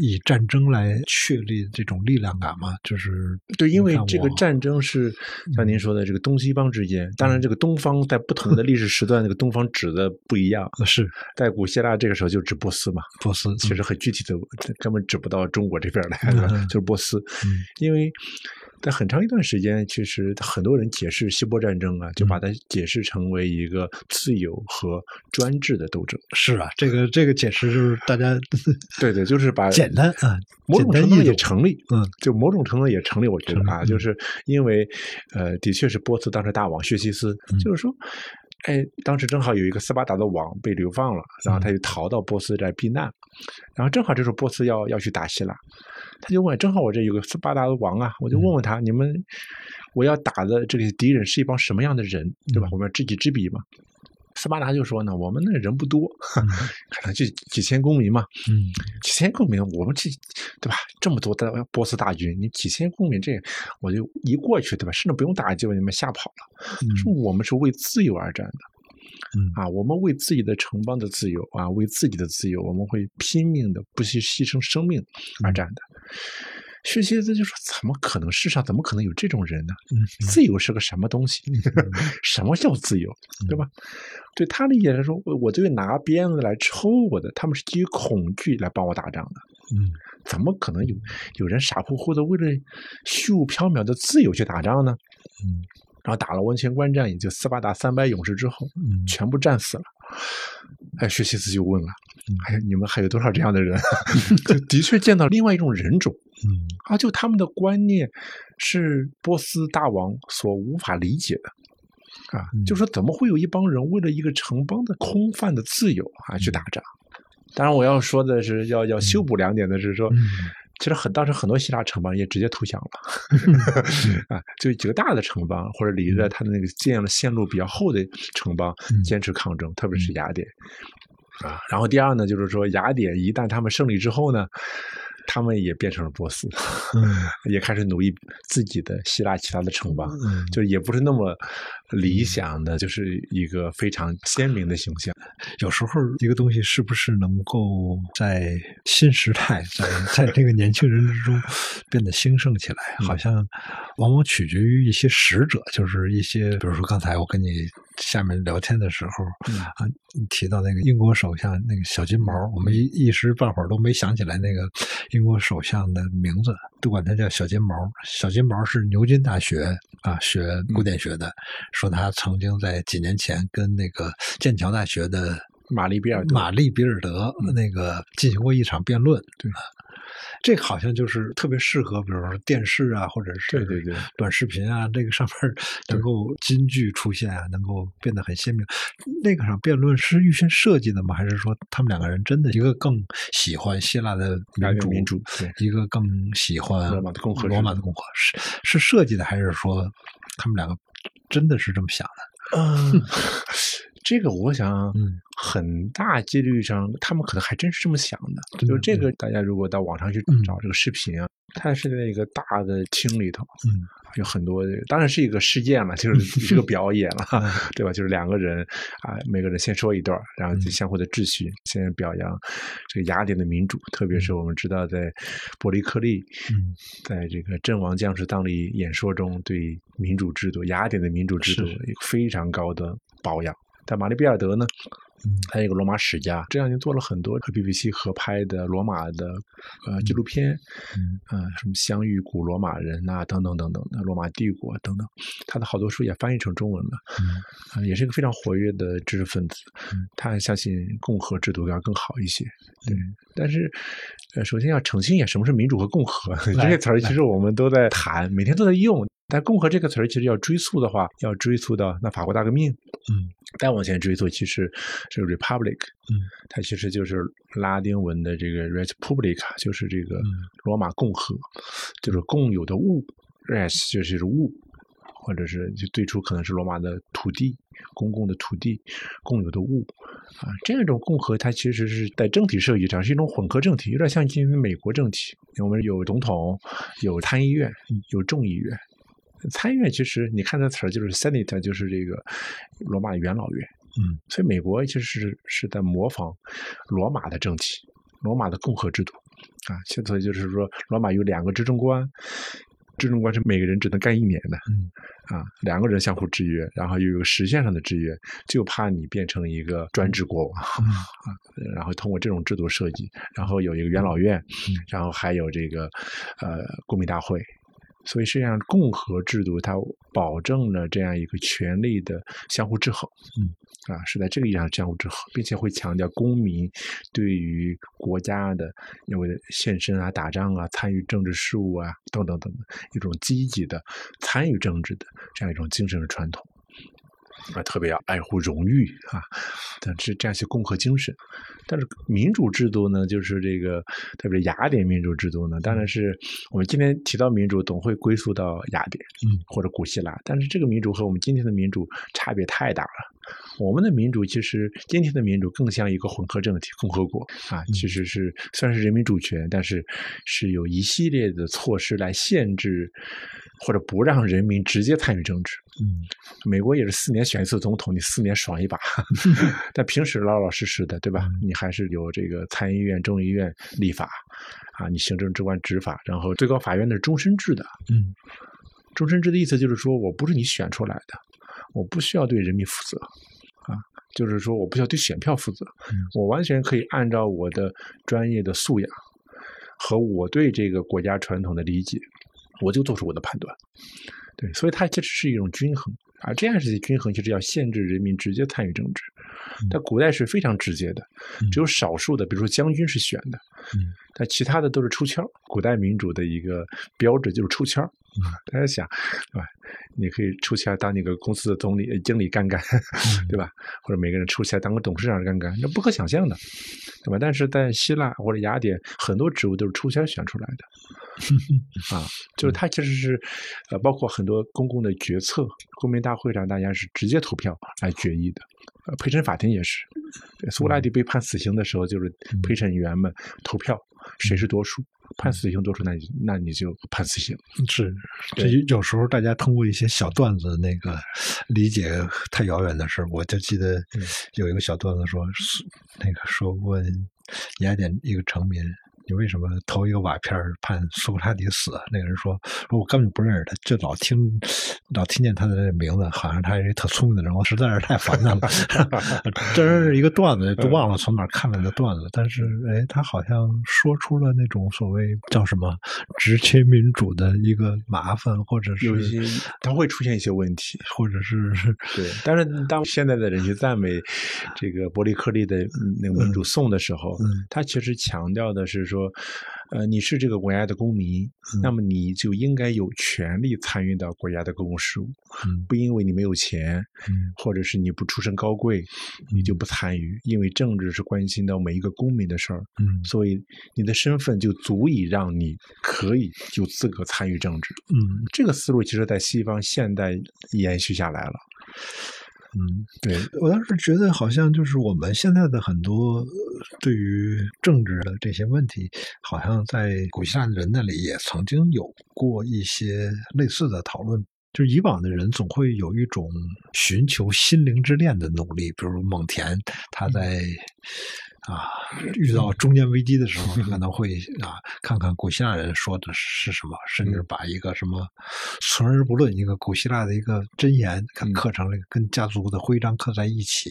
Speaker 2: 以战争来确立这种力量感吗？就是
Speaker 1: 对，因为这个战争是像您说的这个东西方之间，当然这个东方在不同的历史时段，那个东方指的不一样。
Speaker 2: 是
Speaker 1: 在古希腊这个时候就指波斯嘛，
Speaker 2: 波斯，
Speaker 1: 其实很具体的，根本指不到中国这边来，
Speaker 2: 嗯？
Speaker 1: 就是波斯，
Speaker 2: 嗯
Speaker 1: 因为在很长一段时间，其实很多人解释希波战争啊，就把它解释成为一个自由和专制的斗争。
Speaker 2: 是啊，这个这个解释就是大家
Speaker 1: 对对，就是把
Speaker 2: 简单啊，
Speaker 1: 某种程度也成立，
Speaker 2: 嗯，
Speaker 1: 就某种程度也成立，我觉得啊，就是因为呃，的确是波斯当时大王薛西斯，
Speaker 2: 嗯。
Speaker 1: 就是说，哎，当时正好有一个斯巴达的王被流放了，然后他就逃到波斯这避难，然后正好这时候波斯要要去打希腊，他就问，正好我这有个斯巴达的王啊，我就问问他，你们我要打的这个敌人是一帮什么样的人，对吧？我们要知己知彼嘛。斯巴达就说呢，我们那人不多，可能就几千公民嘛，
Speaker 2: 嗯
Speaker 1: 几千公民，我们这对吧？这么多的波斯大军，你几千公民这，我就一过去，对吧？甚至不用打，就把你们吓跑了。
Speaker 2: 嗯
Speaker 1: 说我们是为自由而战的，
Speaker 2: 嗯
Speaker 1: 啊，我们为自己的城邦的自由啊，为自己的自由，我们会拼命的，不惜牺牲生命而战的。薛西斯就说：“怎么可能？世上怎么可能有这种人呢？
Speaker 2: 嗯
Speaker 1: 自由是个什么东西？什么叫自由？对吧？对他理解来说，我我这个拿鞭子来抽我的，他们是基于恐惧来帮我打仗的。
Speaker 2: 嗯
Speaker 1: 怎么可能有有人傻乎乎的为了虚无缥缈的自由去打仗呢？
Speaker 2: 嗯
Speaker 1: 然后打了温泉关战役，就斯巴达三百勇士之后，
Speaker 2: 嗯
Speaker 1: 全部战死了。哎，薛西斯就问了
Speaker 2: 嗯：“
Speaker 1: 哎，你们还有多少这样的人？” 就的确见到另外一种人种
Speaker 2: 嗯
Speaker 1: 啊，就他们的观念是波斯大王所无法理解的啊，
Speaker 2: 嗯
Speaker 1: 就说怎么会有一帮人为了一个城邦的空泛的自由啊去打仗？当然，我要说的是，要要修补两点的是说，
Speaker 2: 嗯
Speaker 1: 其实很当时很多希腊城邦也直接投降了，啊，就几个大的城邦或者离着它的那个建了线路比较厚的城邦
Speaker 2: 嗯。
Speaker 1: 坚持抗争，特别是雅典，啊，然后第二呢，就是说雅典一旦他们胜利之后呢，他们也变成了波斯，
Speaker 2: 嗯。
Speaker 1: 也开始奴役自己的希腊其他的城邦，
Speaker 2: 嗯，
Speaker 1: 就也不是那么理想的，就是一个非常鲜明的形象。
Speaker 2: 有时候一个东西是不是能够在新时代，在在这个年轻人之中变得兴盛起来，
Speaker 1: 嗯。
Speaker 2: 好像往往取决于一些使者，就是一些，比如说刚才我跟你下面聊天的时候、
Speaker 1: 嗯。
Speaker 2: 啊，提到那个英国首相那个小金毛，我们一一时半会儿都没想起来那个英国首相的名字，都管他叫小金毛。小金毛是牛津大学啊学古典学的，说他曾经在几年前跟那个剑桥大学的
Speaker 1: 玛丽比尔德。
Speaker 2: 玛丽比尔德那个进行过一场辩论。
Speaker 1: 对。
Speaker 2: 啊，这个好像就是特别适合，比如说电视啊，或者是
Speaker 1: 对对对
Speaker 2: 短视频啊，这个上面能够金句出现啊，能够变得很鲜明。那个上辩论是预先设计的吗？还是说他们两个人真的一个更喜欢希腊的民主，
Speaker 1: 民主
Speaker 2: 一个更喜欢
Speaker 1: 罗马的共和
Speaker 2: 罗马的共和是是设计的，还是说他们两个真的是这么想的？
Speaker 1: 嗯，这个我想，
Speaker 2: 嗯。
Speaker 1: 很大几率上，他们可能还真是这么想的。就这个，大家如果到网上去
Speaker 2: 嗯。
Speaker 1: 找这个视频啊，它是在一个大的厅里头，
Speaker 2: 嗯
Speaker 1: 有很多，当然是一个事件了，就是是个表演了，
Speaker 2: 嗯。
Speaker 1: 对吧？就是两个人啊，每个人先说一段，然后就
Speaker 2: 嗯。
Speaker 1: 相互的秩序，先表扬这个雅典的民主，特别是我们知道在伯利克利，
Speaker 2: 嗯。
Speaker 1: 在这个阵亡将士葬礼演说中，对民主制度、雅典的民主制度有非常高的保养。但玛丽比尔德呢，
Speaker 2: 嗯
Speaker 1: 他有一个罗马史家，这两年做了很多和 BBC 合拍的罗马的呃纪录片，
Speaker 2: 嗯
Speaker 1: 呃，什么相遇古罗马人呐、等等等等的罗马帝国等等，他的好多书也翻译成中文了，
Speaker 2: 嗯
Speaker 1: 啊、也是一个非常活跃的知识分子
Speaker 2: 嗯。
Speaker 1: 他相信共和制度要更好一些，对。
Speaker 2: 嗯
Speaker 1: 但是，呃，首先要澄清一下什么是民主和共和 这
Speaker 2: 来
Speaker 1: 些词儿，其实我们都在谈，每天都在用。但共和这个词儿，其实要追溯的话，要追溯到那法国大革命，
Speaker 2: 嗯
Speaker 1: 再往前追溯，其实这个 republic，
Speaker 2: 嗯
Speaker 1: 它其实就是拉丁文的这个 res publica，就是这个
Speaker 2: 嗯
Speaker 1: 罗马共和，就是共有的物，res 就是物，或者是就最初可能是罗马的土地，公共的土地，共有的物啊，这样一种共和，它其实是在政体设计上是一种混合政体，有点像今天美国政体，我们有总统，有参议院，有众议院。参议院其实你看这词儿就是 Senate，就是这个罗马元老院，
Speaker 2: 嗯
Speaker 1: 所以美国其实是是在模仿罗马的政体，罗马的共和制度啊。现在就是说，罗马有两个执政官，执政官是每个人只能干一年的
Speaker 2: 嗯
Speaker 1: 啊，两个人相互制约，然后又有个时限上的制约，就怕你变成一个专制国王。
Speaker 2: 嗯
Speaker 1: 然后通过这种制度设计，然后有一个元老院，
Speaker 2: 嗯
Speaker 1: 然后还有这个呃公民大会，所以实际上共和制度它保证了这样一个权力的相互制衡，
Speaker 2: 嗯
Speaker 1: 啊是在这个意义上相互制衡，并且会强调公民对于国家的因为献身啊、打仗啊、参与政治事务啊等等等等一种积极的参与政治的这样一种精神的传统。啊，特别要爱护荣誉啊，但是这样一些共和精神。但是民主制度呢，就是这个特别雅典民主制度呢，当然是我们今天提到民主，总会归宿到雅典，
Speaker 2: 嗯，
Speaker 1: 或者古希腊。但是这个民主和我们今天的民主差别太大了。我们的民主其实今天的民主更像一个混合政体共和国啊，其实是虽然是人民主权，但是是有一系列的措施来限制或者不让人民直接参与政治。
Speaker 2: 嗯
Speaker 1: 美国也是四年选一次总统，你四年爽一把，但平时老老实实的，对吧？你还是有这个参议院、众议院立法啊，你行政机关执法，然后最高法院的是终身制的。
Speaker 2: 嗯
Speaker 1: 终身制的意思就是说我不是你选出来的，我不需要对人民负责啊，就是说我不需要对选票负责，
Speaker 2: 嗯
Speaker 1: 我完全可以按照我的专业的素养和我对这个国家传统的理解，我就做出我的判断。对，所以它其实是一种均衡啊，这样式的均衡其实要限制人民直接参与政治。在古代是非常直接的，只有少数的，比如说将军是选的，
Speaker 2: 嗯
Speaker 1: 但其他的都是抽签儿。古代民主的一个标志就是抽签大家想，对吧？你可以抽签当那个公司的总理、呃经理干干，对吧？或者每个人抽签当个董事长干干，那不可想象的，对吧？但是在希腊或者雅典，很多职务都是抽签选出来的。啊，就是它其实是，呃，包括很多公共的决策，公民大会上大家是直接投票来决议的，呃，陪审法庭也是，苏格拉底被判死刑的时候，就是陪审员们投票，谁是多数，判死刑多数，那你那你就判死刑。
Speaker 2: 是，这有时候大家通过一些小段子那个理解太遥远的事儿，我就记得
Speaker 1: 嗯
Speaker 2: 有一个小段子说，是那个说问雅典一个城民。你为什么投一个瓦片儿判苏格拉底死？那个人说：“说我根本不认识他，就老听老听见他的名字，好像他是一特聪明的人，我实在是太烦他了。”这是一个段子，都忘了从哪儿看来的段子。但是，哎，他好像说出了那种所谓叫什么直接民主的一个麻烦，或者是
Speaker 1: 有一些他会出现一些问题，
Speaker 2: 或者是
Speaker 1: 对。但是当现在的人去赞美这个伯利克利的嗯那个民主颂的时候，
Speaker 2: 嗯
Speaker 1: 他其实强调的是说，呃，你是这个国家的公民，
Speaker 2: 嗯。
Speaker 1: 那么你就应该有权利参与到国家的公共事务，
Speaker 2: 嗯。
Speaker 1: 不因为你没有钱，
Speaker 2: 嗯。
Speaker 1: 或者是你不出身高贵，你就不参与，因为政治是关心到每一个公民的事儿，
Speaker 2: 嗯。
Speaker 1: 所以你的身份就足以让你可以有资格参与政治。
Speaker 2: 嗯。
Speaker 1: 这个思路其实在西方现代延续下来了。
Speaker 2: 嗯，
Speaker 1: 对，
Speaker 2: 我当时觉得好像就是我们现在的很多呃对于政治的这些问题，好像在古希腊人那里也曾经有过一些类似的讨论。就是以往的人总会有一种寻求心灵之恋的努力，比如蒙田他在啊遇到中间危机的时候，可 能会啊看看古希腊人说的是什么，甚至把一个什么存而不论一个古希腊的一个箴言
Speaker 1: 看
Speaker 2: 刻成了跟家族的徽章刻在一起，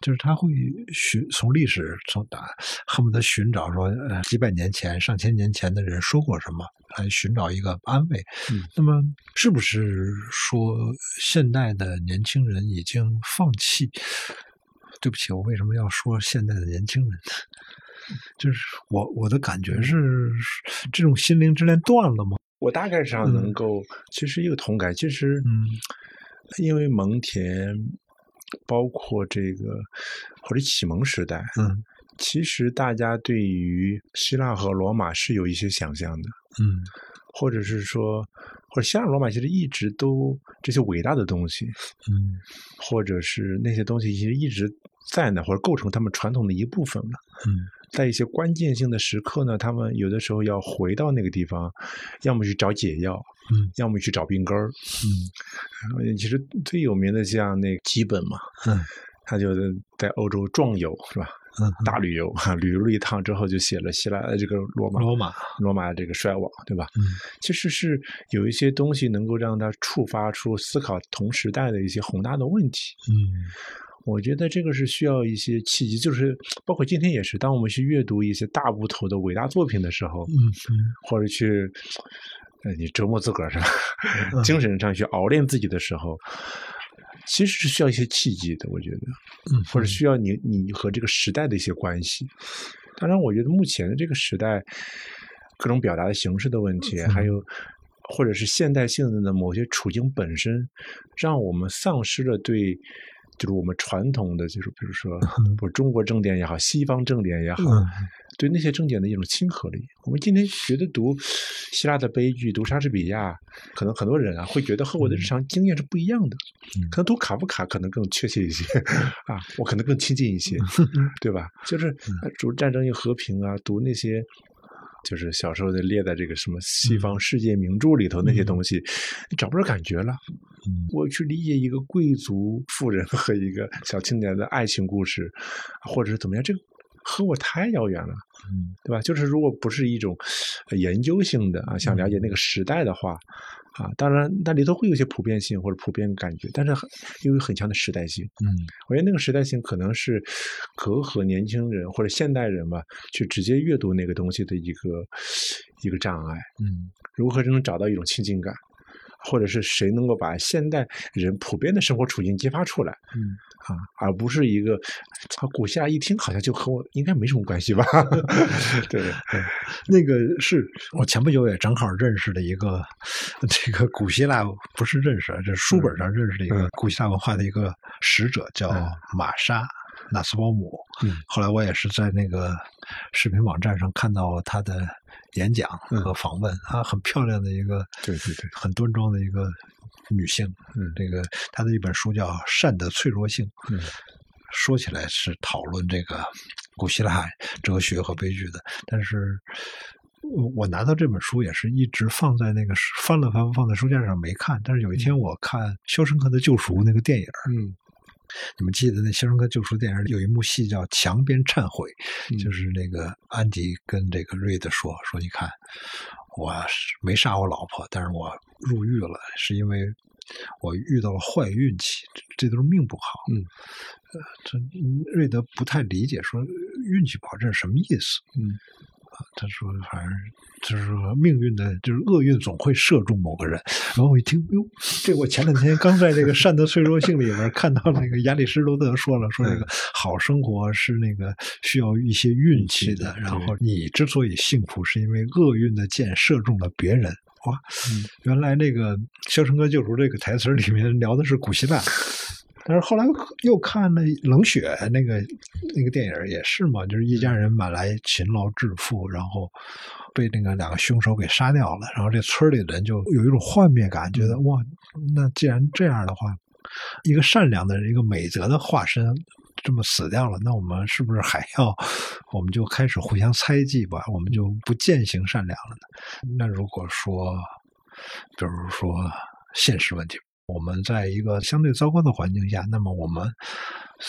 Speaker 2: 就是他会寻从历史从啊恨不得寻找说呃几百年前上千年前的人说过什么，来寻找一个安慰。
Speaker 1: 嗯
Speaker 2: 那么是不是说现代的年轻人已经放弃？对不起，我为什么要说现在的年轻人呢？就是我我的感觉是，这种心灵之恋断了吗？
Speaker 1: 我大概上
Speaker 2: 嗯
Speaker 1: 能够，其实有同感。其实，
Speaker 2: 嗯，
Speaker 1: 因为蒙恬，包括这个或者启蒙时代，
Speaker 2: 嗯
Speaker 1: 其实大家对于希腊和罗马是有一些想象的，
Speaker 2: 嗯
Speaker 1: 或者是说，或者希腊罗马其实一直都这些伟大的东西，
Speaker 2: 嗯
Speaker 1: 或者是那些东西其实一直在呢，或者构成他们传统的一部分了。
Speaker 2: 嗯
Speaker 1: 在一些关键性的时刻呢，他们有的时候要回到那个地方，要么去找解药，
Speaker 2: 嗯
Speaker 1: 要么去找病根儿。
Speaker 2: 嗯
Speaker 1: 呃其实最有名的像那个基本嘛，
Speaker 2: 嗯
Speaker 1: 他就是在欧洲壮游是吧？
Speaker 2: 嗯，
Speaker 1: 大旅游哈，旅游了一趟之后就写了希腊呃这个罗马
Speaker 2: 罗马，
Speaker 1: 罗马这个衰亡，对吧？
Speaker 2: 嗯
Speaker 1: 其实是有一些东西能够让他触发出思考同时代的一些宏大的问题。
Speaker 2: 嗯
Speaker 1: 我觉得这个是需要一些契机，就是包括今天也是，当我们去阅读一些大部头的伟大作品的时候，
Speaker 2: 嗯嗯
Speaker 1: 或者去呃你折磨自个儿是吧？
Speaker 2: 嗯
Speaker 1: 精神上去熬练自己的时候，其实是需要一些契机的，我觉得。
Speaker 2: 嗯，
Speaker 1: 或者需要你你和这个时代的一些关系。当然，我觉得目前的这个时代，各种表达的形式的问题，还有或者是现代性的某些处境本身，让我们丧失了对。就是我们传统的，就是比如说，不中国正典也好，西方正典也好，
Speaker 2: 嗯
Speaker 1: 对那些正典的一种亲和力。我们今天觉得读希腊的悲剧，读莎士比亚，可能很多人啊会觉得和我的日常经验是不一样的。
Speaker 2: 嗯
Speaker 1: 可能读卡夫卡可能更确切一些 啊，我可能更亲近一些，对吧？就是呃读《战争与和平》啊，读那些。就是小时候的列在这个什么西方世界名著里头那些东西，你找不着感觉了。
Speaker 2: 嗯
Speaker 1: 我去理解一个贵族妇人和一个小青年的爱情故事，或者是怎么样，这个和我太遥远了。
Speaker 2: 嗯
Speaker 1: 对吧？就是如果不是一种呃研究性的啊，想了解那个时代的话，啊，当然那里头会有一些普遍性或者普遍感觉，但是很又有很强的时代性。
Speaker 2: 嗯
Speaker 1: 我觉得那个时代性可能是隔阂年轻人或者现代人吧，去直接阅读那个东西的一个一个障碍。
Speaker 2: 嗯
Speaker 1: 如何才能找到一种亲近感？或者是谁能够把现代人普遍的生活处境激发出来
Speaker 2: 嗯
Speaker 1: 啊，而不是一个啊，古希腊一听好像就和我应该没什么关系吧？对，
Speaker 2: 那个是我前不久也正好认识了一个，这个古希腊不是认识，啊，这是书本上认识的一个
Speaker 1: 嗯
Speaker 2: 古希腊文化的一个使者，叫
Speaker 1: 嗯
Speaker 2: 玛莎。纳斯包姆，
Speaker 1: 嗯
Speaker 2: 后来我也是在那个视频网站上看到他的演讲
Speaker 1: 嗯。
Speaker 2: 和访问，啊，很漂亮的一个，
Speaker 1: 对对对。
Speaker 2: 很端庄的一个女性。
Speaker 1: 嗯。
Speaker 2: 这个她的一本书叫《善的脆弱性》，
Speaker 1: 嗯
Speaker 2: 说起来是讨论这个古希腊哲学和悲剧的，但是呃我拿到这本书也是一直放在那个翻了翻放在书架上没看，但是有一天我看《肖申克的救赎》那个电影，
Speaker 1: 嗯
Speaker 2: 你们记得那《肖申克救赎》电影里有一幕戏叫“墙边忏悔”，
Speaker 1: 嗯
Speaker 2: 就是那个安迪跟这个瑞德说说，你看我没杀我老婆，但是我入狱了，是因为我遇到了坏运气，这这都是命不好。
Speaker 1: 嗯，
Speaker 2: 呃，这瑞德不太理解，说运气不好这是什么意思？
Speaker 1: 嗯
Speaker 2: 他说反正就是说命运的，就是厄运总会射中某个人。然后我一听，哟，这我前两天刚在这个《善的脆弱性》里边看到那个亚里士多德说了，说这个好生活是那个需要一些运气的。然后你之所以幸福，是因为厄运的箭射中了别人。哇，原来那个《肖申克救赎》这个台词里面聊的是古希腊。但是后来又看了《冷血》那个那个电影，也是嘛，就是一家人本来勤劳致富，然后被那个两个凶手给杀掉了，然后这村里的人就有一种幻灭感，觉得哇，那既然这样的话，一个善良的人，一个美德的化身这么死掉了，那我们是不是还要，我们就开始互相猜忌吧？我们就不践行善良了呢？那如果说，比如说现实问题。我们在一个相对糟糕的环境下，那么我们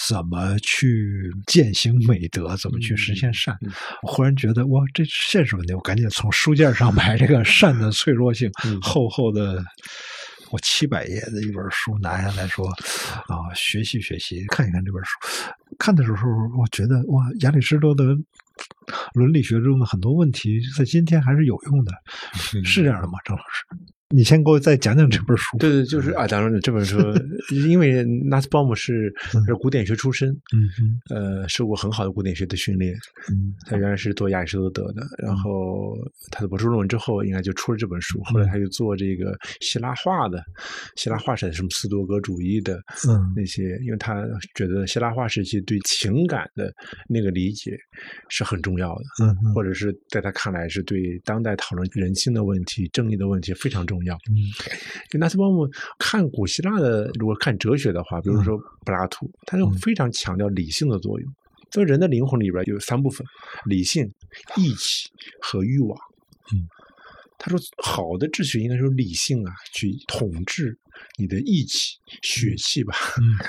Speaker 2: 怎么去践行美德？怎么去实现善？我忽然觉得，哇，这现实问题！我赶紧从书架上买这个《善的脆弱性》，厚厚的我七百页的一本书拿下来说，啊，学习学习，看一看这本书。看的时候，我觉得，哇，亚里士多德伦理学中的很多问题，在今天还是有用的，是这样的吗？张老师？你先给我再讲讲这本书。
Speaker 1: 对对，就是啊，当然这本书，因为纳斯鲍姆是是古典学出身，
Speaker 2: 嗯哼，
Speaker 1: 呃，受过很好的古典学的训练，
Speaker 2: 嗯，
Speaker 1: 他原来是做亚里士多德的，然后他的博士论文之后，应该就出了这本书，后来他就做这个希腊化的，希腊化是什么斯多格主义的，
Speaker 2: 嗯，
Speaker 1: 那些，因为他觉得希腊化时期对情感的那个理解是很重要的，
Speaker 2: 嗯，
Speaker 1: 或者是在他看来是对当代讨论人性的问题、正义的问题非常重。重要，
Speaker 2: 嗯，
Speaker 1: 就纳斯鲍姆看古希腊的，如果看哲学的话，比如说柏拉图，他就非常强调理性的作用。所以人的灵魂里边有三部分：理性、义气和欲望。
Speaker 2: 嗯，
Speaker 1: 他说好的秩序应该是理性啊，去统治你的义气、血气吧，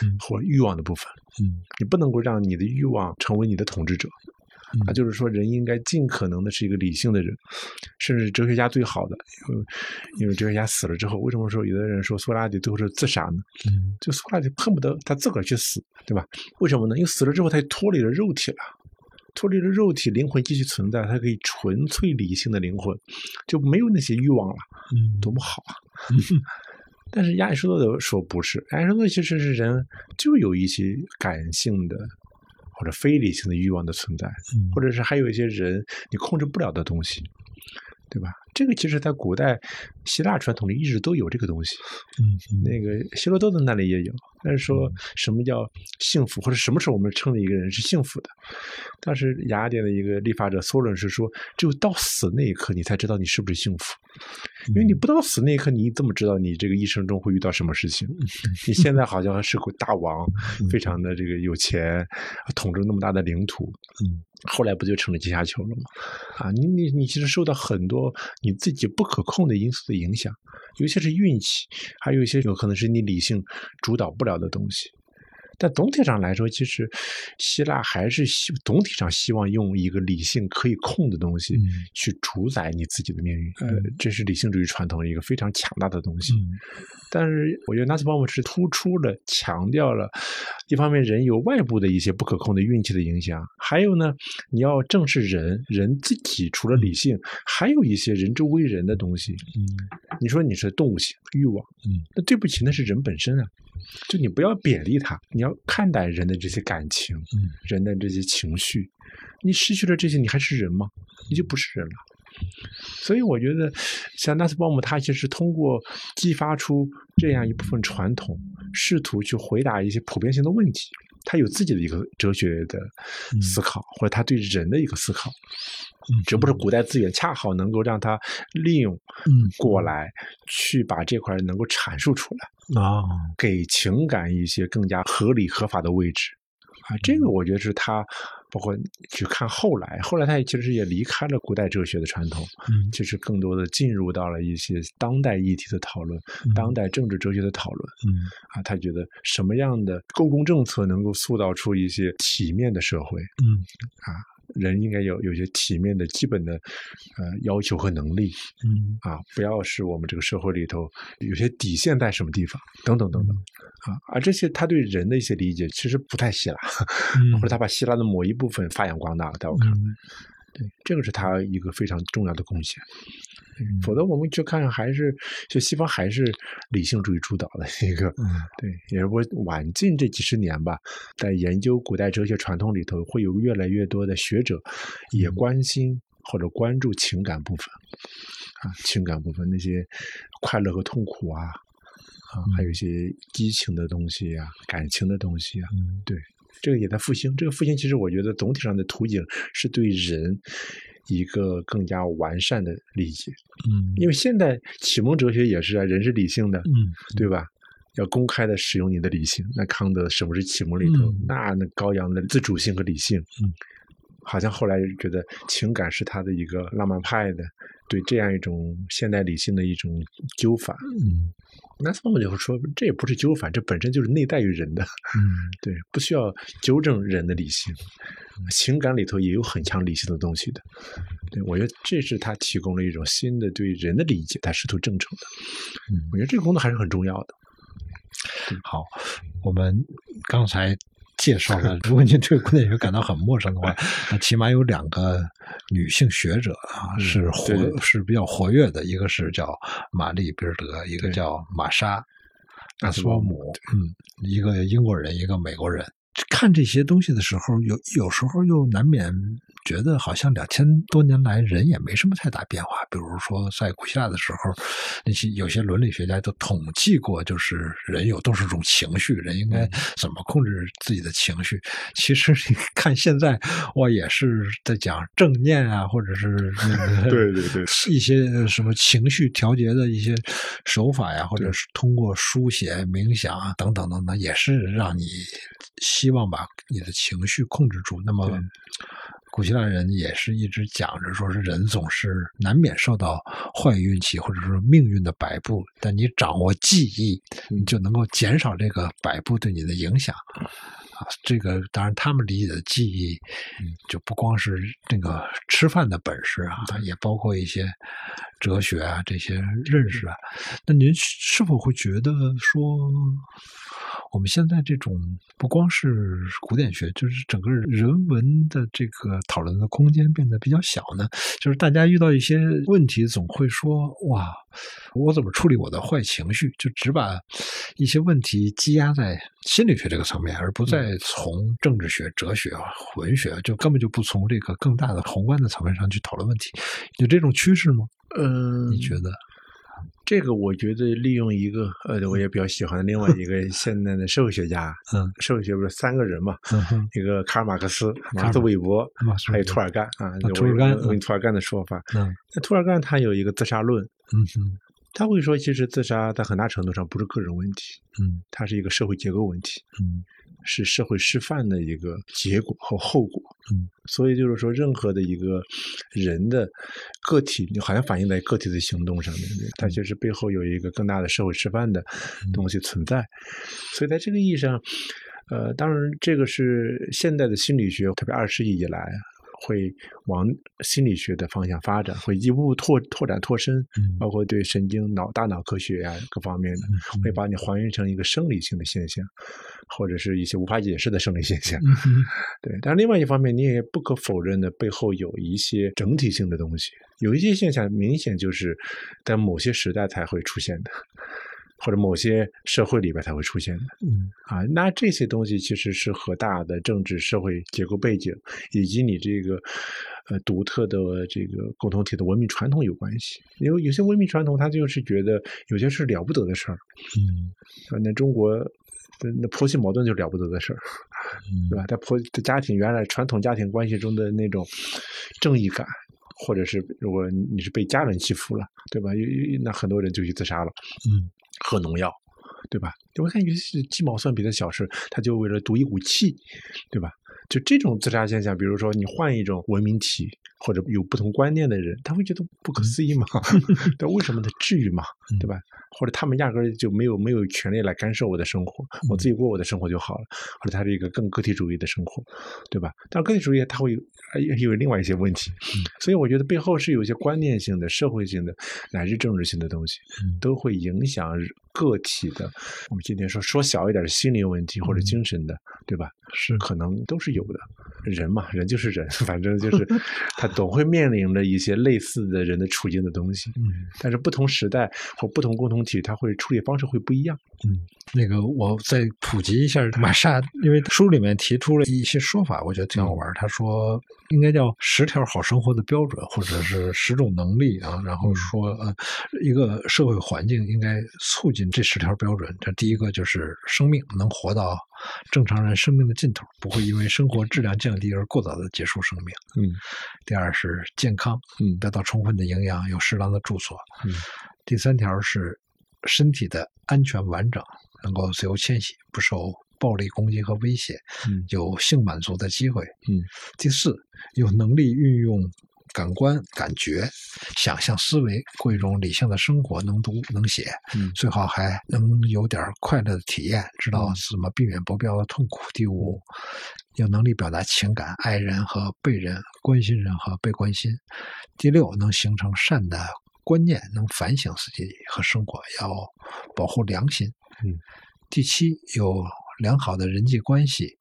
Speaker 2: 嗯，
Speaker 1: 或欲望的部分。
Speaker 2: 嗯，
Speaker 1: 你不能够让你的欲望成为你的统治者。啊，就是说，人应该尽可能的是一个理性的人，甚至哲学家最好的，因为因为哲学家死了之后，为什么说有的人说苏格拉底最后是自杀呢？
Speaker 2: 嗯，
Speaker 1: 就苏格拉底恨不得他自个儿去死，对吧？为什么呢？因为死了之后，他脱离了肉体了，脱离了肉体，灵魂继续存在，他可以纯粹理性的灵魂，就没有那些欲望了，
Speaker 2: 嗯，
Speaker 1: 多么好啊！但是亚里士多德说不是，亚里士多德其实是人就有一些感性的。或者非理性的欲望的存在，或者是还有一些人你控制不了的东西，对吧？这个其实，在古代希腊传统里一直都有这个东西。
Speaker 2: 嗯，
Speaker 1: 那个希罗多德那里也有。但是说什么叫幸福，或者什么时候我们称的一个人是幸福的？当时雅典的一个立法者索伦是说，只有到死那一刻，你才知道你是不是幸福。因为你不到死那一刻，你怎么知道你这个一生中会遇到什么事情？你现在好像是个大王，非常的这个有钱，统治那么大的领土。后来不就成了阶下囚了吗？啊，你你你其实受到很多你自己不可控的因素的影响，尤其是运气，还有一些有可能是你理性主导不了的东西。但总体上来说，其实希腊还是希总体上希望用一个理性可以控的东西去主宰你自己的命运。呃，这是理性主义传统一个非常强大的东西。但是，我觉得纳斯鲍姆是突出了强调了，一方面人有外部的一些不可控的运气的影响，还有呢，你要正视人人自己除了理性，还有一些人周围人的东西。
Speaker 2: 嗯，
Speaker 1: 你说你是动物性欲望，
Speaker 2: 嗯，
Speaker 1: 那对不起，那是人本身啊。就你不要贬低他，你要看待人的这些感情，
Speaker 2: 嗯，
Speaker 1: 人的这些情绪。你失去了这些，你还是人吗？你就不是人了。所以我觉得，像纳斯鲍姆，他其实通过激发出这样一部分传统，试图去回答一些普遍性的问题。他有自己的一个哲学的思考，或者他对人的一个思考。只不过古代资源恰好能够让他利用过来，去把这块能够阐述出来
Speaker 2: 啊，
Speaker 1: 给情感一些更加合理合法的位置啊。这个我觉得是他，包括去看后来，后来他也其实也离开了古代哲学的传统，
Speaker 2: 嗯，
Speaker 1: 其实更多的进入到了一些当代议题的讨论，当代政治哲学的讨论，
Speaker 2: 嗯
Speaker 1: 啊，他觉得什么样的公共政策能够塑造出一些体面的社会，
Speaker 2: 嗯
Speaker 1: 啊。人应该有有些体面的基本的呃要求和能力，
Speaker 2: 嗯。
Speaker 1: 啊，不要是我们这个社会里头有些底线在什么地方，等等等等，啊，而这些他对人的一些理解其实不太希腊，或者他把希腊的某一部分发扬光大了，在我看来。对，这个是他一个非常重要的贡献。
Speaker 2: 嗯。
Speaker 1: 否则我们去看看，还是就西方还是理性主义主导的一个，
Speaker 2: 嗯。
Speaker 1: 对，也是我晚近这几十年吧，在研究古代哲学传统里头，会有越来越多的学者也关心或者关注情感部分，啊，情感部分那些快乐和痛苦啊，啊，还有一些激情的东西啊，感情的东西啊，
Speaker 2: 嗯。
Speaker 1: 对，这个也在复兴。这个复兴其实我觉得总体上的图景是对人一个更加完善的理解，
Speaker 2: 嗯
Speaker 1: 因为现代启蒙哲学也是啊，人是理性的，
Speaker 2: 嗯
Speaker 1: 对吧？要公开的使用你的理性。那康德《什么是启蒙》里头，
Speaker 2: 嗯
Speaker 1: 那那高扬的自主性和理性，
Speaker 2: 嗯，
Speaker 1: 好像后来觉得情感是他的一个浪漫派的对这样一种现代理性的一种纠法。
Speaker 2: 嗯
Speaker 1: 那斯我就会说，这也不是纠法，这本身就是内在于人的，
Speaker 2: 嗯
Speaker 1: 对，不需要纠正人的理性。情感里头也有很强理性的东西的，对我觉得这是他提供了一种新的对人的理解，他试图正成的。
Speaker 2: 嗯
Speaker 1: 我觉得这个工作还是很重要的。
Speaker 2: 好，我们刚才介绍了，如果您对古典学感到很陌生的话，那起码有两个女性学者啊
Speaker 1: 嗯
Speaker 2: 是活是比较活跃的，一个是叫玛丽比尔德，一个叫玛莎阿斯
Speaker 1: 沃姆，
Speaker 2: 嗯，一个英国人，一个美国人。看这些东西的时候，有有时候又难免觉得好像两千多年来人也没什么太大变化。比如说在古希腊的时候，那些有些伦理学家都统计过，就是人有多少种情绪，人应该怎么控制自己的情绪。其实你看现在，我，也是在讲正念啊，或者是那 个
Speaker 1: 对对对
Speaker 2: 一些什么情绪调节的一些手法呀，或者是通过书写、冥想啊等等等等，也是让你希望把你的情绪控制住。那么
Speaker 1: 对，
Speaker 2: 古希腊人也是一直讲着，说是人总是难免受到坏运气或者说命运的摆布，但你掌握记忆，你就能够减少这个摆布对你的影响。啊，这个当然，他们理解的记忆，就不光是这个吃饭的本事啊，也包括一些哲学啊这些认识啊。那您是否会觉得说，我们现在这种不光是古典学，就是整个人文的这个讨论的空间变得比较小呢？就是大家遇到一些问题，总会说哇，我怎么处理我的坏情绪？就只把一些问题积压在心理学这个层面，而不再从政治学、哲学、文学，就根本就不从这个更大的宏观的层面上去讨论问题。有这种趋势吗？
Speaker 1: 嗯，
Speaker 2: 你觉得？
Speaker 1: 这个我觉得利用一个呃，我也比较喜欢另外一个现代的社会学家，
Speaker 2: 嗯，
Speaker 1: 社会学不是三个人嘛，
Speaker 2: 嗯，
Speaker 1: 一个卡尔马克思、马克思韦伯，还有涂尔干啊，就我
Speaker 2: 图尔干嗯
Speaker 1: 我用涂尔干的说法，
Speaker 2: 嗯。
Speaker 1: 那涂尔干他有一个自杀论，
Speaker 2: 嗯哼
Speaker 1: 他会说，其实自杀在很大程度上不是个人问题，
Speaker 2: 嗯
Speaker 1: 它是一个社会结构问题，
Speaker 2: 嗯
Speaker 1: 是社会示范的一个结果和后果。
Speaker 2: 嗯，
Speaker 1: 所以就是说，任何的一个人的个体，你好像反映在个体的行动上面，它其实背后有一个更大的社会示范的东西存在。所以在这个意义上，呃，当然这个是现代的心理学，特别二十世纪以来。会往心理学的方向发展，会一步步拓拓展拓深，
Speaker 2: 嗯。
Speaker 1: 包括对神经脑大脑科学呀、各方面的，
Speaker 2: 嗯
Speaker 1: 会把你还原成一个生理性的现象，或者是一些无法解释的生理现象。对，但是另外一方面，你也不可否认的，背后有一些整体性的东西，有一些现象明显就是在某些时代才会出现的，或者某些社会里边才会出现的。
Speaker 2: 嗯
Speaker 1: 啊，那这些东西其实是和大的政治社会结构背景，以及你这个呃独特的这个共同体的文明传统有关系。因为有些文明传统，他就是觉得有些是了不得的事儿，
Speaker 2: 嗯
Speaker 1: 啊，那中国的那婆媳矛盾就是了不得的事儿，
Speaker 2: 嗯
Speaker 1: 对吧？在婆在家庭原来传统家庭关系中的那种正义感。或者是如果你是被家人欺负了，对吧？那很多人就去自杀了。
Speaker 2: 嗯
Speaker 1: 喝农药，对吧？我看有些鸡毛蒜皮的小事，他就为了赌一股气，对吧？就这种自杀现象，比如说你换一种文明体或者有不同观念的人，他会觉得不可思议嘛？对，为什么他至于吗？对吧？或者他们压根儿就没有没有权利来干涉我的生活，我自己过我的生活就好了，或者他是一个更个体主义的生活，对吧？但个体主义它会有另外一些问题，所以我觉得背后是有一些观念性的、社会性的乃至政治性的东西，
Speaker 2: 嗯
Speaker 1: 都会影响个体的，我们今天说说小一点的心理问题或者精神的，对吧？
Speaker 2: 是
Speaker 1: 可能都是有的。人嘛，人就是人，反正就是他总会面临着一些类似的人的处境的东西。
Speaker 2: 嗯
Speaker 1: 但是不同时代或不同共同体，他会处理方式会不一样。
Speaker 2: 嗯，那个我再普及一下玛莎，因为书里面提出了一些说法，我觉得挺好玩儿。他说应该叫十条好生活的标准，或者是十种能力啊。然后说呃，一个社会环境应该促进这十条标准。这第一个就是生命能活到正常人生命的尽头，不会因为生活质量降低而过早的结束生命。
Speaker 1: 嗯
Speaker 2: 第二是健康，
Speaker 1: 嗯
Speaker 2: 得到充分的营养，有适当的住所。
Speaker 1: 嗯
Speaker 2: 第三条是身体的安全完整，能够自由迁徙，不受暴力攻击和威胁，
Speaker 1: 嗯
Speaker 2: 有性满足的机会。
Speaker 1: 嗯
Speaker 2: 第四，有能力运用感官、感觉、想象、思维过一种理性的生活，能读能写，
Speaker 1: 嗯
Speaker 2: 最好还能有点快乐的体验，知道
Speaker 1: 嗯
Speaker 2: 怎么避免不必要的痛苦。第五，有能力表达情感，爱人和被人，关心人和被关心。第六，能形成善的观念，能反省自己和生活，要保护良心。
Speaker 1: 嗯。
Speaker 2: 第七，有良好的人际关系，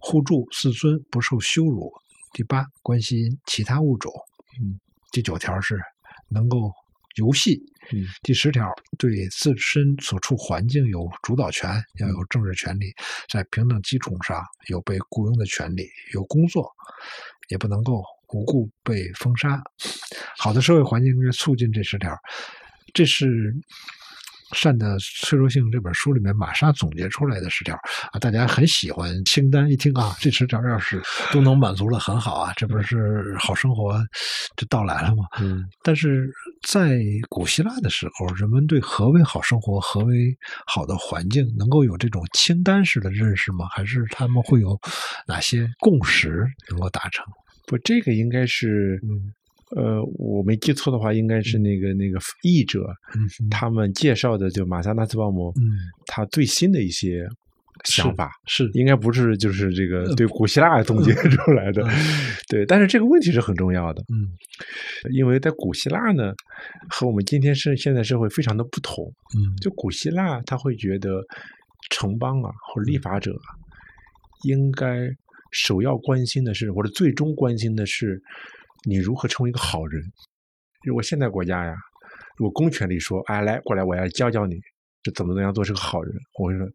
Speaker 2: 互助自尊，不受羞辱。第八，关心其他物种。
Speaker 1: 嗯。
Speaker 2: 第九条是能够游戏。
Speaker 1: 嗯
Speaker 2: 第十条，对自身所处环境有主导权，要有政治权利，在平等基础上有被雇佣的权利，有工作，也不能够无故被封杀。好的社会环境应该促进这十条，这是《善的脆弱性》这本书里面玛莎总结出来的十条啊，大家很喜欢清单，一听啊，这十条要是都能满足了，很好啊，这不是好生活就到来了吗？
Speaker 1: 嗯
Speaker 2: 但是在古希腊的时候，人们对何为好生活、何为好的环境，能够有这种清单式的认识吗？还是他们会有哪些共识能够达成？
Speaker 1: 不，这个应该是，
Speaker 2: 嗯
Speaker 1: 呃，我没记错的话，应该是那个那个译者
Speaker 2: 嗯
Speaker 1: 他们介绍的，就马萨纳斯鲍姆
Speaker 2: 嗯，
Speaker 1: 他最新的一些想法。
Speaker 2: 是
Speaker 1: 应该不是就是这个对古希腊总结 出来的，对，但是这个问题是很重要的，
Speaker 2: 嗯
Speaker 1: 因为在古希腊呢，和我们今天是现在社会非常的不同。
Speaker 2: 嗯
Speaker 1: 就古希腊他会觉得城邦啊或者立法者啊，应该首要关心的是，或者最终关心的是，你如何成为一个好人。如果现代国家呀，如果公权力说，哎，来过来，我要教教你这怎么怎样做是个好人，我会说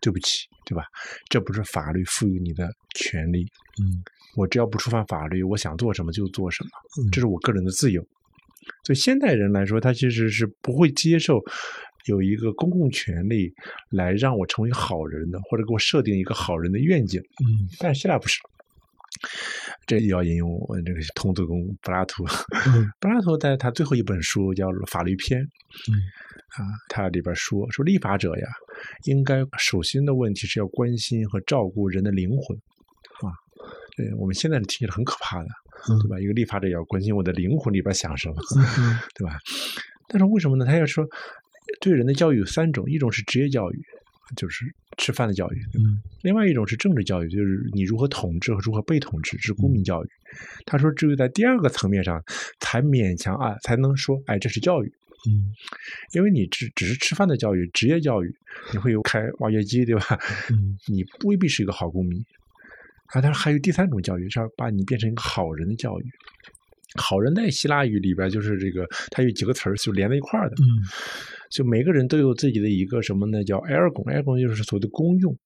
Speaker 1: 对不起，对吧？这不是法律赋予你的权利，
Speaker 2: 嗯
Speaker 1: 我只要不触犯法律，我想做什么就做什么，
Speaker 2: 嗯
Speaker 1: 这是我个人的自由。所以现代人来说，他其实是不会接受有一个公共权利来让我成为好人的，或者给我设定一个好人的愿景。
Speaker 2: 嗯
Speaker 1: 但是希腊不是，这也要引用我这个童子公柏拉图。
Speaker 2: 嗯
Speaker 1: 柏拉图在他最后一本书叫《法律篇》
Speaker 2: 嗯
Speaker 1: 啊，他里边说说立法者呀，应该首先的问题是要关心和照顾人的灵魂啊。对，我们现在听起来很可怕的，对吧？一个立法者也要关心我的灵魂里边想什么，
Speaker 2: 嗯
Speaker 1: 对吧？但是为什么呢？他要说对人的教育有三种，一种是职业教育，就是吃饭的教育；
Speaker 2: 嗯
Speaker 1: 另外一种是政治教育，就是你如何统治和如何被统治，是公民教育。他说，只有在第二个层面上，才勉强啊，才能说，哎，这是教育。
Speaker 2: 嗯
Speaker 1: 因为你只只是吃饭的教育、职业教育，你会有开挖掘机，对吧？
Speaker 2: 嗯
Speaker 1: 你未必是一个好公民。啊，他说还有第三种教育，是要把你变成一个好人的教育。好人在希腊语里边就是这个，它有几个词儿就连在一块儿的，
Speaker 2: 嗯
Speaker 1: 就每个人都有自己的一个什么呢？叫 ergon，ergon 就是所谓的功用。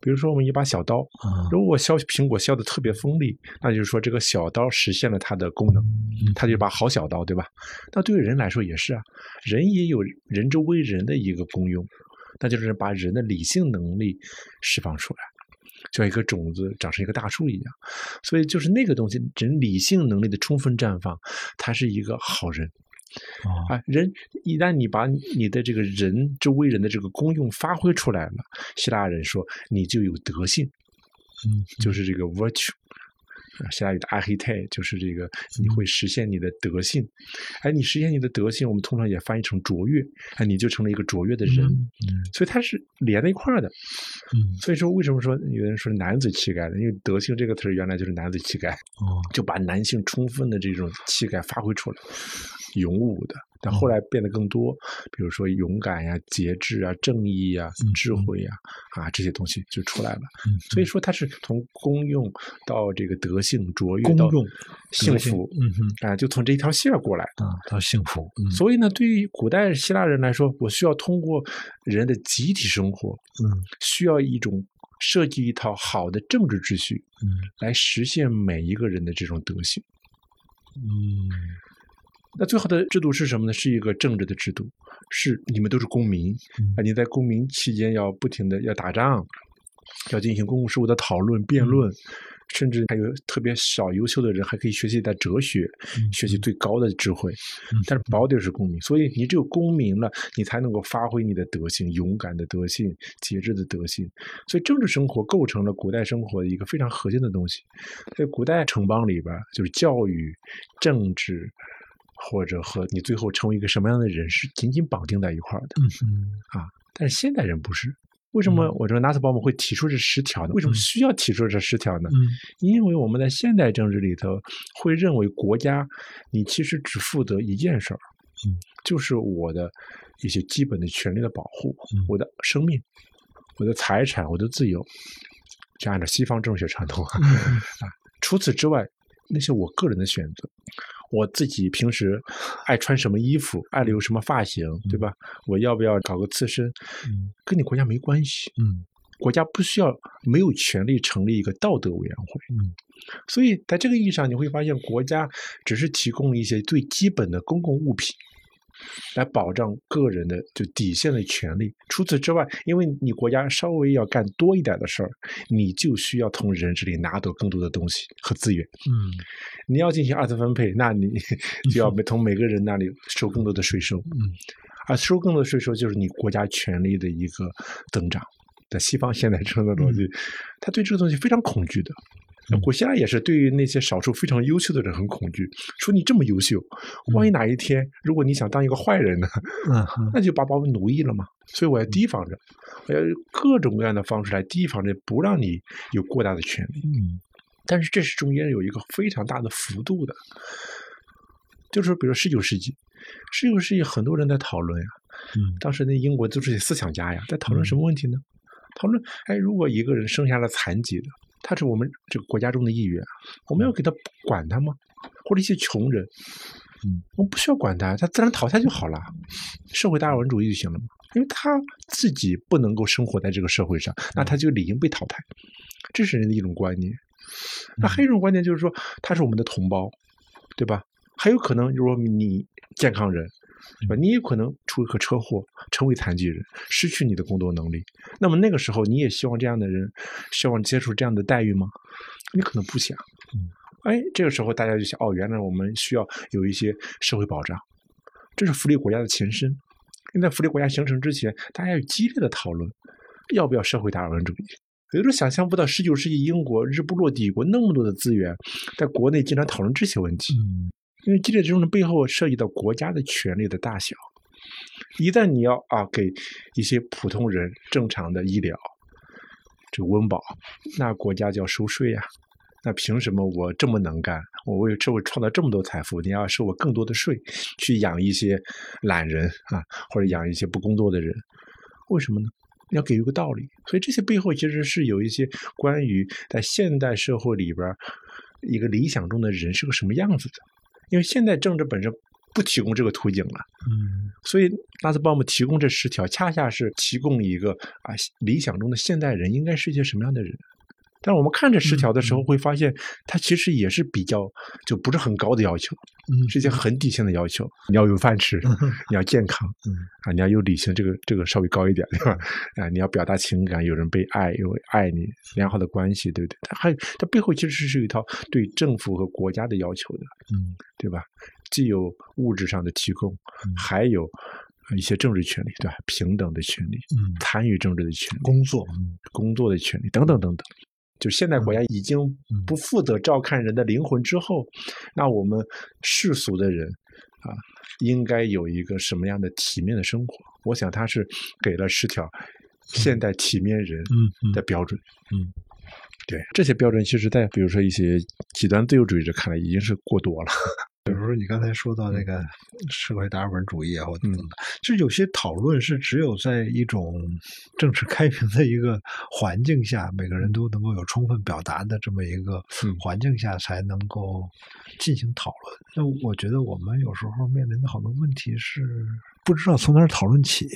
Speaker 1: 比如说，我们一把小刀，
Speaker 2: 啊
Speaker 1: 如果削苹果削的特别锋利，那就是说这个小刀实现了它的功能，
Speaker 2: 嗯
Speaker 1: 它就是把好小刀，对吧？那对于人来说也是啊，人也有人之为人的一个功用，那就是把人的理性能力释放出来，就像一颗种子长成一个大树一样。所以就是那个东西，人理性能力的充分绽放，他是一个好人。
Speaker 2: 啊
Speaker 1: 啊，人一旦你把你的这个人周围人的这个功用发挥出来了，希腊人说你就有德性，
Speaker 2: 嗯
Speaker 1: 就是这个 virtue。啊希腊语的 archite 就是这个，你会实现你的德性，哎，你实现你的德性，我们通常也翻译成卓越，哎，你就成了一个卓越的人，
Speaker 2: 嗯
Speaker 1: 所以它是连在一块儿的。
Speaker 2: 嗯
Speaker 1: 所以说，为什么说有人说男子气概呢？因为德性这个词儿原来就是男子气概，
Speaker 2: 哦
Speaker 1: 就把男性充分的这种气概发挥出来。勇武的。但后来变得更多，比如说勇敢呀、节制啊、正义呀、智慧呀，啊这些东西就出来了。所以说，它是从功用到这个德性卓越到幸福，
Speaker 2: 嗯哼，
Speaker 1: 啊，就从这一条线过来
Speaker 2: 啊，到幸福。
Speaker 1: 所以呢，对于古代希腊人来说，我需要通过人的集体生活，
Speaker 2: 嗯，
Speaker 1: 需要一种设计一套好的政治秩序，
Speaker 2: 嗯，
Speaker 1: 来实现每一个人的这种德性，
Speaker 2: 嗯。
Speaker 1: 那最好的制度是什么呢？是一个政治的制度，是你们都是公民啊！你在公民期间要不停的要打仗，要进行公共事务的讨论、辩论，甚至还有特别少优秀的人还可以学习点哲学，学习最高的智慧。但是保底是公民，所以你只有公民了，你才能够发挥你的德性、勇敢的德性、节制的德性。所以政治生活构成了古代生活的一个非常核心的东西。在古代城邦里边，就是教育、政治。或者和你最后成为一个什么样的人是紧紧绑定在一块儿的，
Speaker 2: 嗯
Speaker 1: 啊，但是现代人不是。为什么我这个纳斯鲍姆会提出这十条呢？为什么需要提出这十条呢？
Speaker 2: 嗯，
Speaker 1: 因为我们在现代政治里头会认为国家你其实只负责一件事儿，
Speaker 2: 嗯，
Speaker 1: 就是我的一些基本的权利的保护，我的生命、我的财产、我的自由，就按照西方政学传统 啊，除此之外，那些我个人的选择。我自己平时爱穿什么衣服，爱留什么发型，对吧？我要不要搞个刺身？
Speaker 2: 嗯，
Speaker 1: 跟你国家没关系。
Speaker 2: 嗯，
Speaker 1: 国家不需要，没有权利成立一个道德委员会。
Speaker 2: 嗯，
Speaker 1: 所以在这个意义上，你会发现国家只是提供了一些最基本的公共物品。来保障个人的就底线的权利。除此之外，因为你国家稍微要干多一点的事儿，你就需要从人这里拿走更多的东西和资源。
Speaker 2: 嗯，
Speaker 1: 你要进行二次分配，那你 就要从每个人那里收更多的税收。
Speaker 2: 嗯，
Speaker 1: 而收更多的税收就是你国家权力的一个增长。在西方现代政治逻辑，他对这个东西非常恐惧的。古希腊也是对于那些少数非常优秀的人很恐惧，说你这么优秀，万一哪一天如果你想当一个坏人呢？
Speaker 2: 嗯，
Speaker 1: 那就把把我奴役了嘛。所以我要提防着，我要用各种各样的方式来提防着，不让你有过大的权利。
Speaker 2: 嗯，
Speaker 1: 但是这是中间有一个非常大的幅度的，就是比如十九世纪，十九世纪很多人在讨论呀，
Speaker 2: 嗯，
Speaker 1: 当时那英国都是些思想家呀，在讨论什么问题呢？讨论哎，如果一个人生下了残疾的。他是我们这个国家中的一员，我们要给他管他吗？或者一些穷人，
Speaker 2: 嗯，
Speaker 1: 我们不需要管他，他自然淘汰就好了，社会达尔文主义就行了嘛。因为他自己不能够生活在这个社会上，那他就理应被淘汰。这是人的一种观念。那还有一种观念就是说，他是我们的同胞，对吧？还有可能就是说，你健康人。对吧？你也可能出一个车祸，成为残疾人，失去你的工作能力。那么那个时候，你也希望这样的人，希望接受这样的待遇吗？你可能不想。哎，这个时候大家就想，哦，原来我们需要有一些社会保障，这是福利国家的前身。因为在福利国家形成之前，大家有激烈的讨论，要不要社会达尔文主义？有的想象不到，十九世纪英国日不落帝国那么多的资源，在国内经常讨论这些问题。因为激烈之中的背后涉及到国家的权力的大小，一旦你要啊给一些普通人正常的医疗，这个温饱，那国家就要收税呀。那凭什么我这么能干，我为社会创造这么多财富，你要收我更多的税，去养一些懒人啊，或者养一些不工作的人？为什么呢？要给一个道理。所以这些背后其实是有一些关于在现代社会里边一个理想中的人是个什么样子的。因为现在政治本身不提供这个途径了，
Speaker 2: 嗯，
Speaker 1: 所以拉斯鲍姆提供这十条，恰恰是提供一个啊理想中的现代人应该是一些什么样的人。但是我们看着十条的时候，会发现它其实也是比较就不是很高的要求，
Speaker 2: 嗯，
Speaker 1: 是一些很底线的要求。你要有饭吃，你要健康，
Speaker 2: 嗯
Speaker 1: 啊，你要有理性，这个这个稍微高一点，对吧？啊，你要表达情感，有人被爱，有爱你，良好的关系，对不对？它还它背后其实是有一套对政府和国家的要求的，
Speaker 2: 嗯，
Speaker 1: 对吧？既有物质上的提供，还有一些政治权利，对吧？平等的权利，
Speaker 2: 嗯，
Speaker 1: 参与政治的权利，
Speaker 2: 工作，
Speaker 1: 工作的权利，等等等等。就现代国家已经不负责照看人的灵魂之后，那我们世俗的人啊，应该有一个什么样的体面的生活？我想他是给了十条现代体面人的标准。
Speaker 2: 嗯，
Speaker 1: 对这些标准，其实在比如说一些极端自由主义者看来已经是过多了。
Speaker 2: 比如说你刚才说到那个社会达尔文主义啊，或等
Speaker 1: 嗯
Speaker 2: 等的，其实有些讨论是只有在一种政治开明的一个环境下，每个人都能够有充分表达的这么一个
Speaker 1: 嗯
Speaker 2: 环境下，才能够进行讨论。那我觉得我们有时候面临的好多问题是不知道从哪儿讨论起。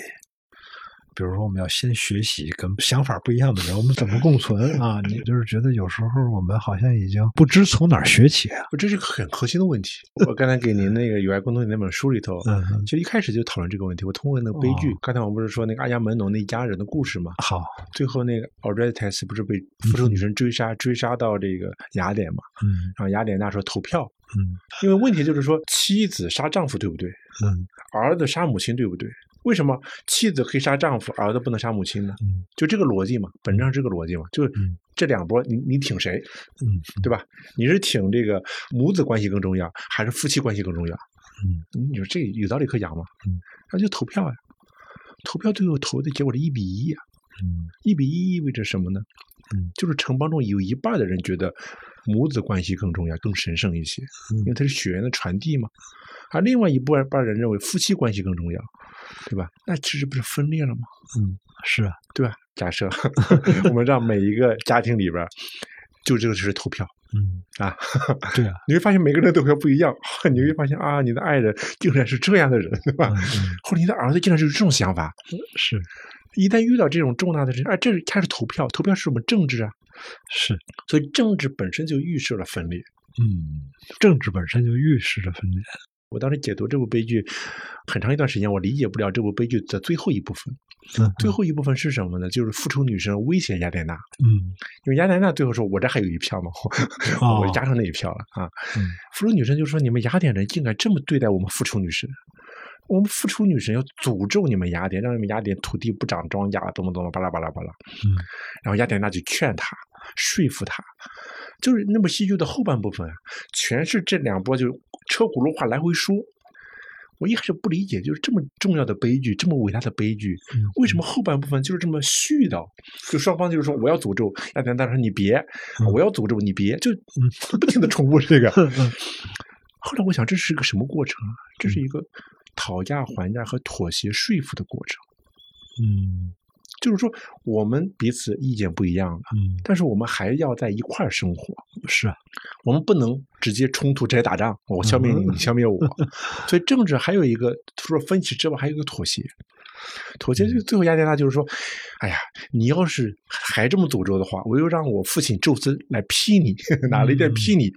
Speaker 2: 比如说，我们要先学习跟想法不一样的人，我们怎么共存 啊？你就是觉得有时候我们好像已经不知从哪儿学起啊。
Speaker 1: 这是个很核心的问题。我刚才给您那个《有爱共同体》那本书里头，
Speaker 2: 嗯，嗯
Speaker 1: 其实一开始就讨论这个问题。我通过那个悲剧，
Speaker 2: 哦
Speaker 1: 刚才我们不是说那个阿伽门农那一家人的故事嘛？
Speaker 2: 好，
Speaker 1: 最后那个奥瑞泰斯不是被复仇女神追杀，追杀到这个雅典嘛？
Speaker 2: 嗯
Speaker 1: 然后雅典娜说投票，
Speaker 2: 嗯
Speaker 1: 因为问题就是说妻子杀丈夫对不对？
Speaker 2: 嗯
Speaker 1: 儿子杀母亲对不对？为什么妻子可以杀丈夫，儿子不能杀母亲呢？
Speaker 2: 嗯
Speaker 1: 就这个逻辑嘛，本质上是这个逻辑嘛，就这两波你你挺谁，
Speaker 2: 嗯
Speaker 1: 对吧？你是挺这个母子关系更重要，还是夫妻关系更重要？
Speaker 2: 嗯
Speaker 1: 你说这有道理可讲吗？
Speaker 2: 嗯，
Speaker 1: 那就投票呀，投票最后投的结果是一比一呀，
Speaker 2: 嗯
Speaker 1: 一比一意味着什么呢？
Speaker 2: 嗯，
Speaker 1: 就是城邦中有一半的人觉得母子关系更重要、更神圣一些，
Speaker 2: 嗯
Speaker 1: 因为它是血缘的传递嘛。而另外一半半人认为夫妻关系更重要，对吧？那其实不是分裂了吗？
Speaker 2: 嗯，是啊，
Speaker 1: 对吧？假设 我们让每一个家庭里边，就这个就是投票
Speaker 2: 嗯
Speaker 1: 啊，
Speaker 2: 对啊，
Speaker 1: 你会发现每个人的投票不一样，你会发现啊，你的爱人竟然是这样的人，对吧？
Speaker 2: 嗯嗯
Speaker 1: 或者你的儿子竟然是这种想法。
Speaker 2: 是
Speaker 1: 一旦遇到这种重大的事，哎，这是开始投票，投票是我们政治啊，
Speaker 2: 是，
Speaker 1: 所以政治本身就预设了分裂。
Speaker 2: 嗯，政治本身就预示着分裂。
Speaker 1: 我当时解读这部悲剧，很长一段时间我理解不了这部悲剧的最后一部分。
Speaker 2: 嗯
Speaker 1: 最后一部分是什么呢？就是复仇女神威胁雅典娜，
Speaker 2: 嗯
Speaker 1: 因为雅典娜最后说：“我这还有一票嘛，
Speaker 2: 哦
Speaker 1: 我加上那一票了啊。
Speaker 2: 嗯
Speaker 1: 复仇女神就说：“你们雅典人竟敢这么对待我们复仇女神！我们复仇女神要诅咒你们雅典，让你们雅典土地不长庄稼，怎么怎么巴拉巴拉巴拉。”
Speaker 2: 嗯
Speaker 1: 然后雅典娜就劝他，说服他，就是那部戏剧的后半部分啊，全是这两波就车轱辘话来回说。我一开始不理解，就是这么重要的悲剧，这么伟大的悲剧，
Speaker 2: 嗯
Speaker 1: 为什么后半部分就是这么絮叨？就双方就是说我要诅咒亚典娜说你别，
Speaker 2: 嗯
Speaker 1: 我要诅咒你别，就 不停的重复这个。后来我想，这是个什么过程啊？这是一个讨价还价和妥协说服的过程。
Speaker 2: 嗯
Speaker 1: 就是说，我们彼此意见不一样了，
Speaker 2: 嗯，
Speaker 1: 但是我们还要在一块儿生活。
Speaker 2: 是啊，
Speaker 1: 我们不能直接冲突，直接打仗，我消灭你，
Speaker 2: 嗯
Speaker 1: 你消灭我。所以政治还有一个，除了分歧之外，还有一个妥协。妥协就最后雅典娜就是说，哎呀，你要是还这么诅咒的话，我又让我父亲宙斯来劈你，拿雷电劈你。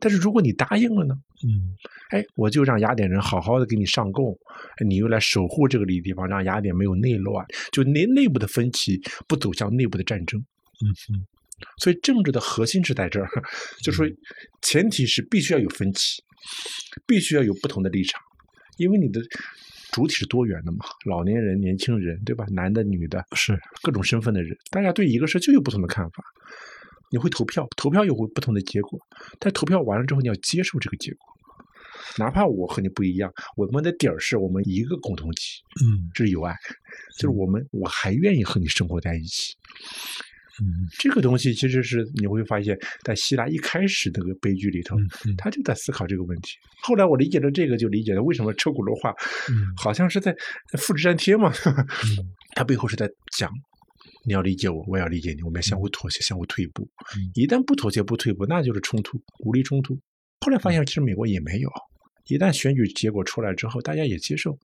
Speaker 1: 但是如果你答应了呢？
Speaker 2: 嗯
Speaker 1: 哎，我就让雅典人好好的给你上供，哎你又来守护这个地方，让雅典没有内乱，就内内部的分歧不走向内部的战争。
Speaker 2: 嗯嗯
Speaker 1: 所以政治的核心是在这儿，就说前提是必须要有分歧，必须要有不同的立场，因为你的主体是多元的嘛，老年人、年轻人，对吧？男的、女的，
Speaker 2: 是
Speaker 1: 各种身份的人，大家对一个事就有不同的看法。你会投票，投票有会不同的结果，但投票完了之后，你要接受这个结果，哪怕我和你不一样，我们的底儿是我们一个共同体，
Speaker 2: 嗯
Speaker 1: 这是友爱，就是我们我还愿意和你生活在一起。
Speaker 2: 嗯
Speaker 1: 这个东西其实是你会发现在希腊一开始那个悲剧里头，他就在思考这个问题。后来我理解了这个，就理解了为什么车轱辘话
Speaker 2: 嗯
Speaker 1: 好像是在复制粘贴嘛，
Speaker 2: 嗯
Speaker 1: 它背后是在讲。你要理解我，我也要理解你，我们要相互妥协，相互退步
Speaker 2: 嗯。
Speaker 1: 一旦不妥协、不退步，那就是冲突，武力冲突。后来发现，其实美国也没有。一旦选举结果出来之后，大家也接受，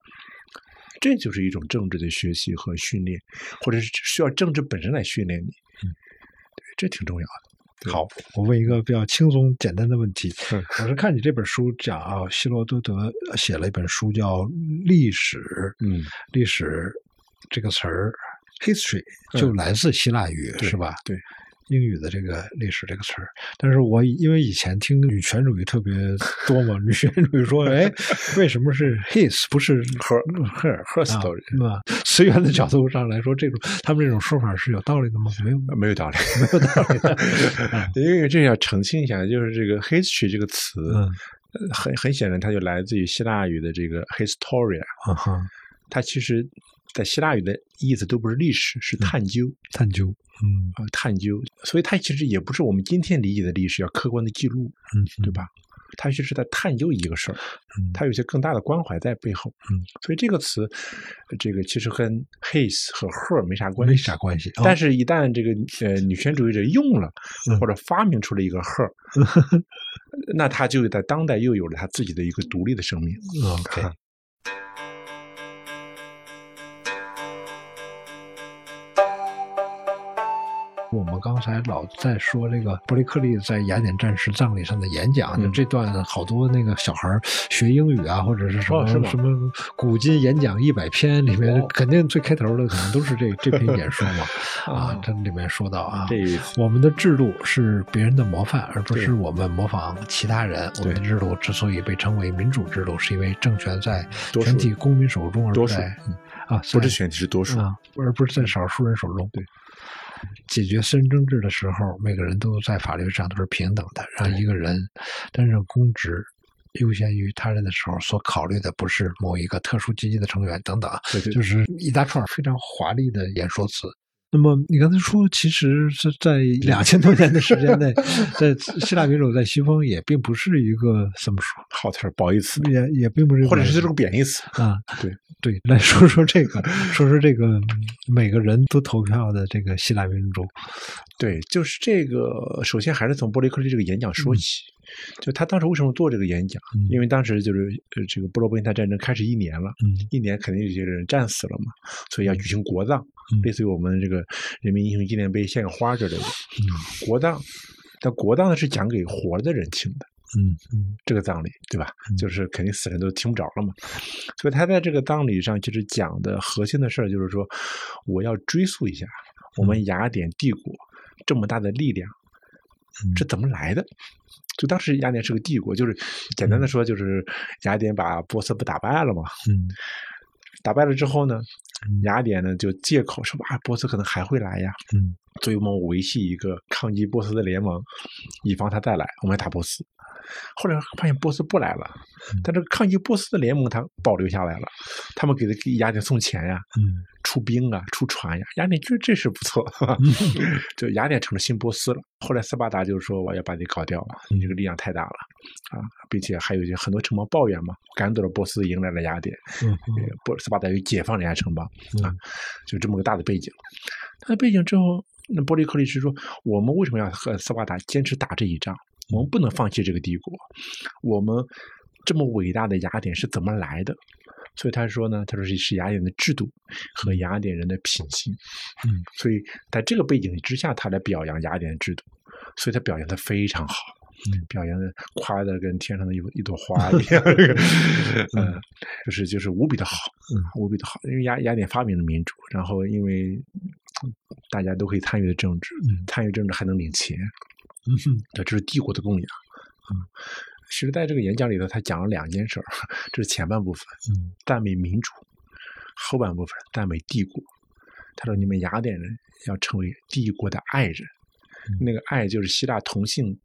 Speaker 1: 这就是一种政治的学习和训练，或者是需要政治本身来训练你。这挺重要的。
Speaker 2: 好，我问一个比较轻松简单的问题。
Speaker 1: 嗯
Speaker 2: 我是看你这本书讲啊，希罗多德写了一本书叫《历史》，
Speaker 1: 嗯，
Speaker 2: 历史这个词儿，history 就来自希腊语、
Speaker 1: 对
Speaker 2: 是吧？
Speaker 1: 对，
Speaker 2: 英语的这个历史这个词儿，但是我因为以前听女权主义特别多嘛，女权主义说，哎，为什么是 his 不是
Speaker 1: Her-
Speaker 2: her
Speaker 1: her
Speaker 2: 啊
Speaker 1: story
Speaker 2: 那么随缘的角度上来说，这种他们这种说法是有道理的吗？没有，
Speaker 1: 没有道理，
Speaker 2: 没有道理
Speaker 1: 因为这要澄清一下，就是这个 history 这个词，
Speaker 2: 嗯
Speaker 1: 呃很很显然它就来自于希腊语的这个 historia，
Speaker 2: 啊哈，
Speaker 1: 它其实在希腊语的意思都不是历史，是探究
Speaker 2: 探究，嗯
Speaker 1: 啊、探究，所以它其实也不是我们今天理解的历史，要客观的记录，
Speaker 2: 嗯，
Speaker 1: 对吧？它其实是在探究一个事儿，
Speaker 2: 嗯
Speaker 1: 他有些更大的关怀在背后。
Speaker 2: 嗯，
Speaker 1: 所以这个词，呃这个其实跟 his 和 her 没啥关系，
Speaker 2: 没啥关系。哦
Speaker 1: 但是，一旦这个呃女权主义者用了
Speaker 2: 嗯
Speaker 1: 或者发明出了一个 her，那他就在当代又有了他自己的一个独立的生命。
Speaker 2: OK。我们刚才老在说这个伯利克利在雅典战士葬礼上的演讲，就
Speaker 1: 嗯
Speaker 2: 这段好多那个小孩学英语啊，或者是什么、什么古今演讲一百篇里面，
Speaker 1: 哦
Speaker 2: 肯定最开头的可能都是这这篇演说嘛。啊
Speaker 1: 哦，
Speaker 2: 这里面说到啊，我们的制度是别人的模范，而不是我们模仿其他人。我们的制度之所以被称为民主制度，是因为政权在全体公民手中，而在啊，
Speaker 1: 不是选题是多数。
Speaker 2: 啊，而不是在少数人手中。
Speaker 1: 对，
Speaker 2: 解决私人争执的时候，每个人都在法律上都是平等的。让一个人担任公职优先于他人的时候，所考虑的不是某一个特殊阶级的成员等等，
Speaker 1: 对对
Speaker 2: 就是一大串非常华丽的演说词。那么你刚才说，其实是在两千多年的时间内，在希腊民主在西方也并不是一个怎么说，
Speaker 1: 好词儿褒义词，
Speaker 2: 也也并不是
Speaker 1: 或者是这种贬义词。
Speaker 2: 啊，
Speaker 1: 对
Speaker 2: 对，来说说这个，说说这个嗯每个人都投票的这个希腊民主，
Speaker 1: 对，就是这个。首先还是从伯利克利这个演讲说
Speaker 2: 嗯
Speaker 1: 起。就他当时为什么做这个演讲？
Speaker 2: 嗯
Speaker 1: 因为当时就是呃，这个波罗奔尼撒战争开始一年了，
Speaker 2: 嗯
Speaker 1: 一年肯定有些人战死了嘛，所以要举行国葬，
Speaker 2: 嗯
Speaker 1: 类似于我们这个人民英雄纪念碑献个花之类的。
Speaker 2: 嗯
Speaker 1: 国葬，但国葬呢是讲给活的人听的，
Speaker 2: 嗯嗯
Speaker 1: 这个葬礼，对吧？
Speaker 2: 嗯
Speaker 1: 就是肯定死人都听不着了嘛。所以他在这个葬礼上，其实讲的核心的事儿就是说，我要追溯一下我们雅典帝国这么大的力量
Speaker 2: 嗯
Speaker 1: 是怎么来的。就当时雅典是个帝国，就是简单的说，就是雅典把波斯不打败了嘛。
Speaker 2: 嗯
Speaker 1: 打败了之后呢
Speaker 2: 嗯，
Speaker 1: 雅典呢就借口说啊，波斯可能还会来呀，
Speaker 2: 嗯
Speaker 1: 所以我们维系一个抗击波斯的联盟，以防他再来，我们要打波斯。后来发现波斯不来了
Speaker 2: 嗯，
Speaker 1: 但这个抗击波斯的联盟他保留下来了，他们给他给雅典送钱呀，
Speaker 2: 嗯
Speaker 1: 出兵啊，出船呀，雅典觉得这事不错，就雅典成了新波斯了。后来斯巴达就是说我要把你搞掉，你这个力量太大了啊，并且还有一些很多城邦抱怨嘛，赶走了波斯，迎来了雅典，
Speaker 2: 嗯
Speaker 1: 呃波斯巴达又解放人家城邦啊
Speaker 2: 嗯，
Speaker 1: 就这么个大的背景。他的背景之后，那波利克利是说，我们为什么要和斯巴达坚持打这一仗？我们不能放弃这个帝国。我们这么伟大的雅典是怎么来的？所以他说呢，他说是是雅典的制度和雅典人的品性。
Speaker 2: 嗯，
Speaker 1: 所以在这个背景之下，他来表扬雅典的制度，所以他表扬的非常好。
Speaker 2: 嗯
Speaker 1: 表扬的夸的跟天上的一一朵花 一样，嗯，就是就是无比的好，
Speaker 2: 嗯，
Speaker 1: 无比的好。因为雅雅典发明了民主，然后因为嗯大家都可以参与的政治，
Speaker 2: 嗯
Speaker 1: 参与政治还能领钱，
Speaker 2: 嗯
Speaker 1: 对，这是帝国的供养。嗯，其实在这个演讲里头，他讲了两件事儿，这是前半部分，
Speaker 2: 嗯
Speaker 1: 赞美民主；后半部分赞美帝国。他说：“你们雅典人要成为帝国的爱人，
Speaker 2: 嗯
Speaker 1: 那个爱就是希腊同性，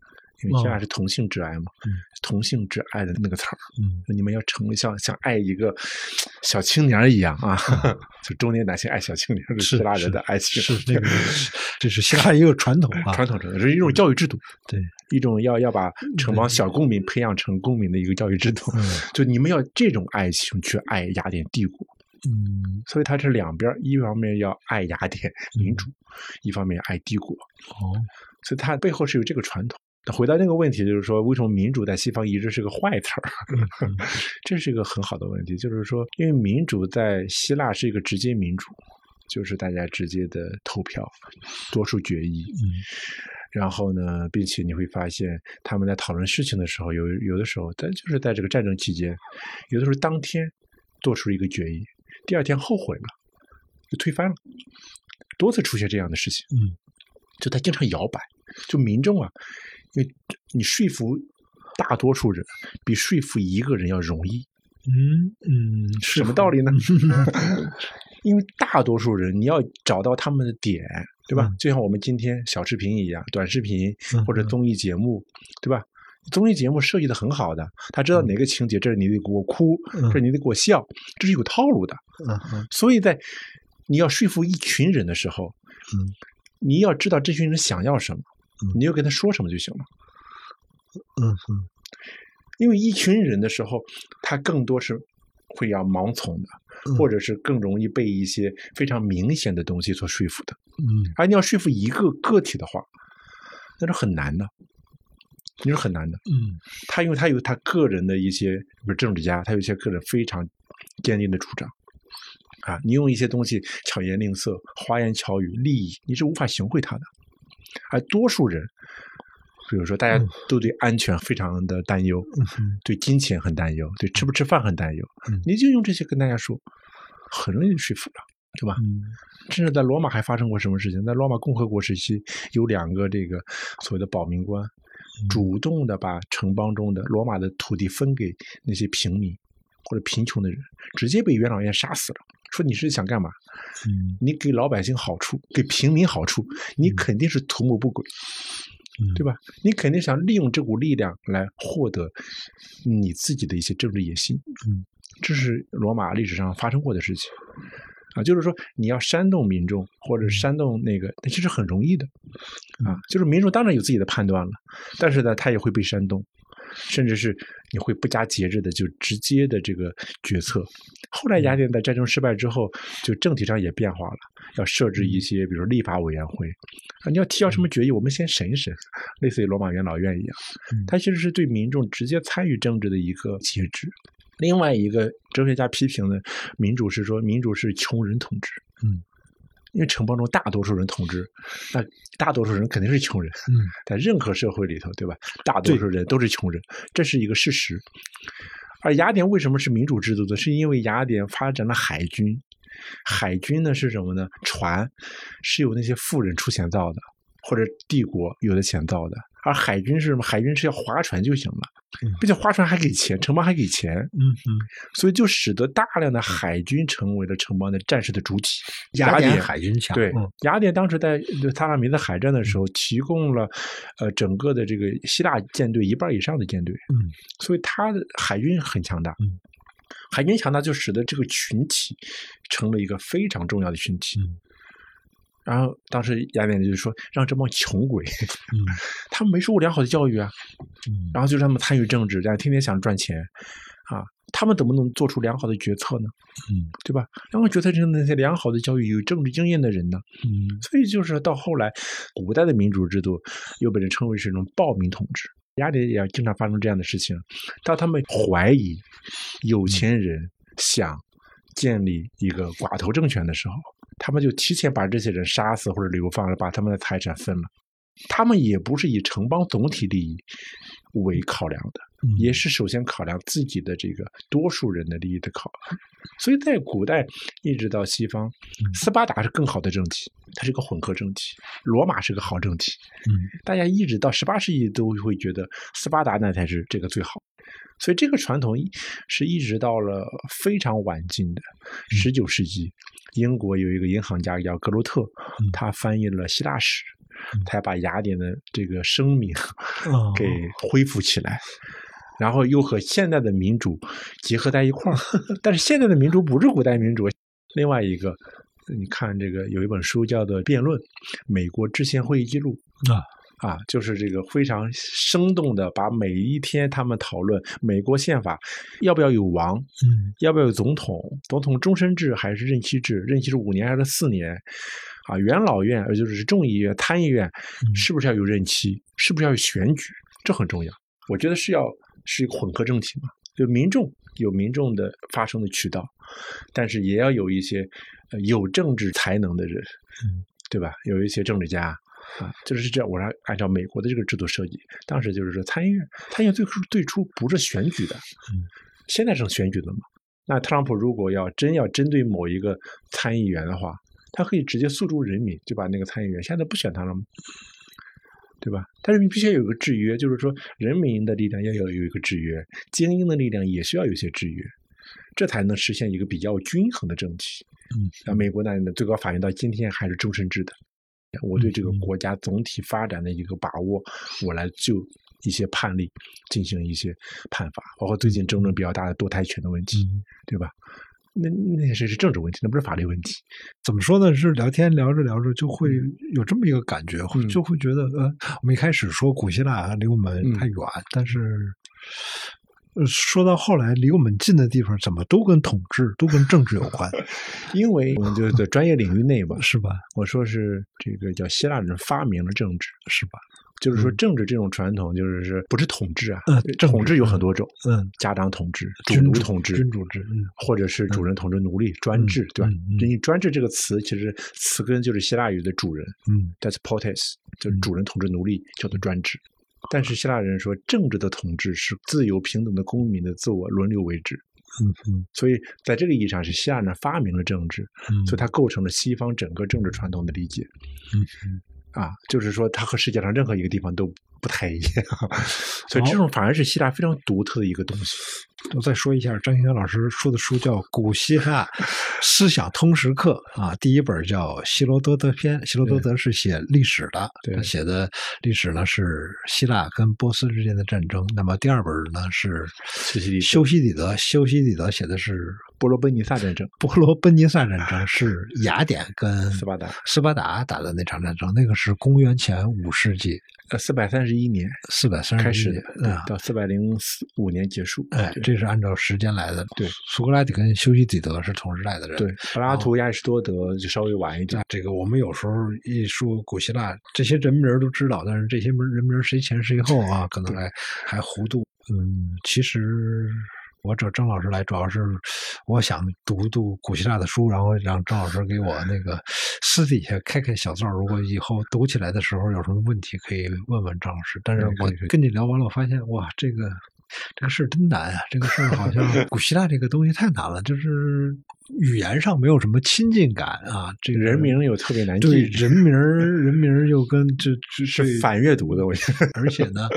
Speaker 1: 因为希腊
Speaker 2: 哦
Speaker 1: 是同性之爱嘛，
Speaker 2: 嗯
Speaker 1: 同性之爱的那个词儿。
Speaker 2: 嗯
Speaker 1: 你们要成为像像爱一个小青年儿一样啊，就中年男性爱小青年是
Speaker 2: 是
Speaker 1: 希腊人的爱情，
Speaker 2: 是这个，这是希腊一个传统啊，
Speaker 1: 传统中是一种教育制度，
Speaker 2: 对，
Speaker 1: 一种要要把城邦小公民培养成公民的一个教育制度。
Speaker 2: 嗯
Speaker 1: 就你们要这种爱情去爱雅典帝国，
Speaker 2: 嗯
Speaker 1: 所以它是两边，一方面要爱雅典民主，一方面爱帝国，
Speaker 2: 哦
Speaker 1: 所以它背后是有这个传统。那回到那个问题，就是说，为什么民主在西方一直是个坏词儿？
Speaker 2: 嗯
Speaker 1: 这是一个很好的问题，就是说，因为民主在希腊是一个直接民主，就是大家直接的投票，多数决议。
Speaker 2: 嗯
Speaker 1: 然后呢，并且你会发现，他们在讨论事情的时候，有有的时候，但就是在这个战争期间，有的时候当天做出一个决议，第二天后悔了，就推翻了，多次出现这样的事情。
Speaker 2: 嗯，
Speaker 1: 就他经常摇摆，就民众啊，因为你说服大多数人比说服一个人要容易，
Speaker 2: 嗯嗯，
Speaker 1: 什么道理呢？因为大多数人你要找到他们的点，对吧？
Speaker 2: 嗯
Speaker 1: 就像我们今天小视频一样，短视频或者综艺节目，对吧？综艺节目设计的很好的，他知道哪个情节，这是你得给我哭，
Speaker 2: 嗯
Speaker 1: 这是你得给我笑，这是有套路的。
Speaker 2: 嗯嗯
Speaker 1: 所以在你要说服一群人的时候，
Speaker 2: 嗯，
Speaker 1: 你要知道这群人想要什么，
Speaker 2: 嗯
Speaker 1: 你就跟他说什么就行了。
Speaker 2: 嗯哼
Speaker 1: 因为一群人的时候，他更多是会要盲从的，
Speaker 2: 嗯
Speaker 1: 或者是更容易被一些非常明显的东西所说服的。
Speaker 2: 嗯
Speaker 1: 而你要说服一个个体的话，那是很难的，你是很难的。
Speaker 2: 嗯
Speaker 1: 他因为他有他个人的一些，比如政治家，他有一些个人非常坚定的主张啊，你用一些东西巧言令色、花言巧语、利益，你是无法行贿他的。而多数人，比如说大家
Speaker 2: 嗯
Speaker 1: 都对安全非常的担忧，
Speaker 2: 嗯
Speaker 1: 对金钱很担忧，对吃不吃饭很担忧，
Speaker 2: 嗯
Speaker 1: 你就用这些跟大家说，很容易就说服了，对吧？
Speaker 2: 嗯
Speaker 1: 甚至在罗马还发生过什么事情？在罗马共和国时期，有两个这个所谓的保民官，主动的把城邦中的罗马的土地分给那些平民或者贫穷的人，直接被元老院杀死了。说你是想干嘛？
Speaker 2: 嗯
Speaker 1: 你给老百姓好处，给平民好处，你肯定是图谋不轨，
Speaker 2: 嗯
Speaker 1: 对吧？你肯定想利用这股力量来获得你自己的一些政治野心。
Speaker 2: 嗯，
Speaker 1: 这是罗马历史上发生过的事情。啊，就是说你要煽动民众或者煽动那个，那其实很容易的，啊，就是民众当然有自己的判断了，但是呢，他也会被煽动，甚至是你会不加节制的就直接的这个决策。后来雅典在战争失败之后，就政体上也变化了，要设置一些比如立法委员会啊，你要提交什么决议，我们先审一审，类似于罗马元老院一样
Speaker 2: 嗯，
Speaker 1: 它其实是对民众直接参与政治的一个节制。另外一个哲学家批评的民主是说，民主是穷人统治。
Speaker 2: 嗯，
Speaker 1: 因为城邦中大多数人统治，那大多数人肯定是穷人。
Speaker 2: 嗯，
Speaker 1: 在任何社会里头，对吧？大多数人都是穷人，这是一个事实。而雅典为什么是民主制度的？是因为雅典发展了海军，海军呢是什么呢？船是由那些富人出钱造的，或者帝国有的钱造的。而海军是什么？海军是要划船就行了，并且划船还给钱，城邦还给钱，
Speaker 2: 嗯嗯，
Speaker 1: 所以就使得大量的海军成为了城邦的战士的主体。
Speaker 2: 雅
Speaker 1: 典
Speaker 2: 典海军强，
Speaker 1: 对
Speaker 2: 嗯，
Speaker 1: 雅典当时在萨拉米斯海战的时候，提供了呃整个的这个希腊舰队一半以上的舰队，
Speaker 2: 嗯，
Speaker 1: 所以它的海军很强大，
Speaker 2: 嗯，
Speaker 1: 海军强大就使得这个群体成了一个非常重要的群体。
Speaker 2: 嗯
Speaker 1: 然后当时雅典就是说，让这帮穷鬼，
Speaker 2: 嗯
Speaker 1: 他们没受过良好的教育啊，
Speaker 2: 嗯
Speaker 1: 然后就让他们参与政治，然后天天想赚钱，啊，他们怎么能做出良好的决策呢？
Speaker 2: 嗯
Speaker 1: 对吧？良好决策就是那些良好的教育、有政治经验的人呢。
Speaker 2: 嗯
Speaker 1: 所以就是到后来，古代的民主制度又被人称为是一种暴民统治。雅典也经常发生这样的事情，当他们怀疑有钱人想建立一个寡头政权的时候，他们就提前把这些人杀死或者流放了，把他们的财产分了。他们也不是以城邦总体利益为考量的，
Speaker 2: 嗯
Speaker 1: 也是首先考量自己的这个多数人的利益的考量。所以在古代一直到西方，斯巴达是更好的政体，它是个混合政体；罗马是个好政体。
Speaker 2: 嗯
Speaker 1: 大家一直到十八世纪都会觉得斯巴达那才是这个最好。所以这个传统是一直到了非常晚近的十九世纪，英国有一个银行家叫格罗特，
Speaker 2: 嗯
Speaker 1: 他翻译了希腊史
Speaker 2: 嗯，
Speaker 1: 他把雅典的这个声名
Speaker 2: 哦
Speaker 1: 给恢复起来，然后又和现代的民主结合在一块儿。但是现在的民主不是古代民主。另外一个，你看这个有一本书叫做《辩论：美国制宪会议记录》
Speaker 2: 啊
Speaker 1: 啊，就是这个非常生动的把每一天他们讨论美国宪法要不要有王，
Speaker 2: 嗯
Speaker 1: 要不要有总统？总统终身制还是任期制？任期是五年还是四年？啊，元老院，也就是众议院、参议院，
Speaker 2: 嗯
Speaker 1: 是不是要有任期？是不是要有选举？这很重要。我觉得是要是一个混合政体嘛，就民众有民众的发声的渠道，但是也要有一些呃有政治才能的人，
Speaker 2: 嗯
Speaker 1: 对吧？有一些政治家。啊，就是这样。我是按照美国的这个制度设计，当时就是说参议院，参议院最初最初不是选举的，
Speaker 2: 嗯，
Speaker 1: 现在是选举的嘛。那特朗普如果要真要针对某一个参议员的话，他可以直接诉诸人民，就把那个参议员现在不选他了吗？对吧？但是你必须要有个制约，就是说人民的力量要有有一个制约，精英的力量也需要有一些制约，这才能实现一个比较均衡的政体。
Speaker 2: 嗯，
Speaker 1: 那，美国呢最高法院到今天还是终身制的。我对这个国家总体发展的一个把握，我来就一些判例进行一些判罚，包括最近争论比较大的堕胎权的问题，
Speaker 2: 嗯
Speaker 1: 对吧？那那也是是政治问题，那不是法律问题。
Speaker 2: 怎么说呢？是聊天聊着聊着就会有这么一个感觉，会
Speaker 1: 嗯
Speaker 2: 就会觉得，呃，我们一开始说古希腊离我们
Speaker 1: 嗯
Speaker 2: 太远，但是呃说到后来，离我们近的地方怎么都跟统治、都跟政治有关，
Speaker 1: 因为我们就在专业领域内嘛，
Speaker 2: 是吧？
Speaker 1: 我说是这个叫希腊人发明了政治，
Speaker 2: 是吧？
Speaker 1: 就是说政治这种传统，就是是不是统治啊？
Speaker 2: 嗯
Speaker 1: 统治有很多种，
Speaker 2: 嗯，
Speaker 1: 家长统治、主奴统治、
Speaker 2: 君主制，嗯
Speaker 1: 或者是主人统治奴隶、专制，对吧
Speaker 2: 嗯嗯？
Speaker 1: 因为专制这个词其实词根就是希腊语的主人
Speaker 2: 嗯
Speaker 1: （despotes），就是
Speaker 2: 嗯
Speaker 1: 主人统治奴隶，叫做专制。但是希腊人说，政治的统治是自由平等的公民的自我轮流为之，
Speaker 2: 嗯嗯
Speaker 1: 所以在这个意义上是希腊人发明了政治，
Speaker 2: 嗯，
Speaker 1: 所以它构成了西方整个政治传统的理解。
Speaker 2: 嗯嗯
Speaker 1: 啊，就是说它和世界上任何一个地方都不太一样，所以这种反而是希腊非常独特的一个东西。
Speaker 2: 我再说一下，张新强老师出的书叫《古希腊思想通识课》啊，第一本叫《希罗多德篇》，希罗多德是写历史的，
Speaker 1: 对
Speaker 2: 他写的历史呢是希腊跟波斯之间的战争。那么第二本呢是修昔底德，修昔底德写的是
Speaker 1: 波罗奔尼撒战争，
Speaker 2: 波罗奔尼撒战争，是雅典跟
Speaker 1: 斯巴达，
Speaker 2: 斯巴达打的那场战争，那个是公元前五世纪
Speaker 1: 呃，四百三十一年
Speaker 2: 四百三十
Speaker 1: 开始。到四百零四五年结束。
Speaker 2: 哎，这是按照时间来的。
Speaker 1: 对，
Speaker 2: 苏格拉底跟修昔底德是同时代的人。
Speaker 1: 对，柏拉图、亚里士多德就稍微晚一点。
Speaker 2: 这个我们有时候一说古希腊，这些人名都知道，但是这些人名谁前谁后啊，可能还还糊涂。嗯，其实我找张老师来，主要是我想读读古希腊的书，然后让张老师给我那个私底下开开小灶。如果以后读起来的时候有什么问题，可以问问张老师。但是我跟你聊完了，我发现哇，这个。这个事儿真难啊！这个事儿好像 古希腊这个东西太难了，就是语言上没有什么亲近感啊。这个
Speaker 1: 人名又特别难记
Speaker 2: 对
Speaker 1: 记，
Speaker 2: 人名儿，人名儿又跟这这
Speaker 1: 是反阅读的，我觉得。
Speaker 2: 而且呢，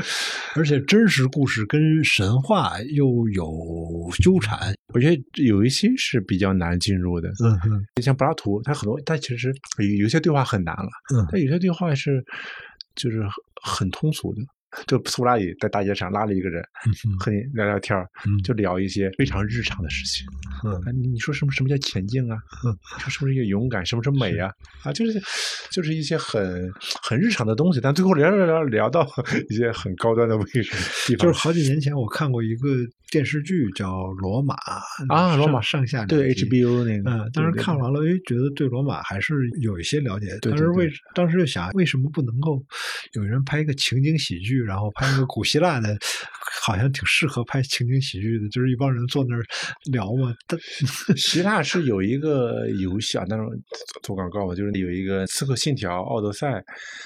Speaker 2: 而且真实故事跟神话又有纠缠。
Speaker 1: 我觉得有一些是比较难进入的，
Speaker 2: 嗯哼，
Speaker 1: 像柏拉图，他很多，他其实有有些对话很难了，
Speaker 2: 嗯
Speaker 1: 但有些对话是就是很很通俗的。就苏拉里在大街上拉了一个人，
Speaker 2: 嗯，
Speaker 1: 和你聊聊天儿
Speaker 2: 嗯
Speaker 1: 就聊一些非常日常的事情。
Speaker 2: 嗯
Speaker 1: 啊，你你说什么什么叫前进啊？
Speaker 2: 嗯，
Speaker 1: 说什么是一个勇敢，什么是美啊？啊，就是就是一些很很日常的东西，但最后聊聊聊聊到一些很高端的位置
Speaker 2: 就是好几年前我看过一个电视剧叫《罗马》
Speaker 1: 啊罗马
Speaker 2: 上上下
Speaker 1: 对 HBO 那个，
Speaker 2: 嗯，当时看完了，哎，觉得对罗马还是有一些了解。当时为当时就想，为什么不能够有人拍一个情景喜剧，然后拍一个古希腊的，好像挺适合拍情景喜剧的，就是一帮人坐那儿聊嘛。但
Speaker 1: 希腊是有一个游戏啊，那种做广告嘛，就是有一个《刺客信条：奥德赛》，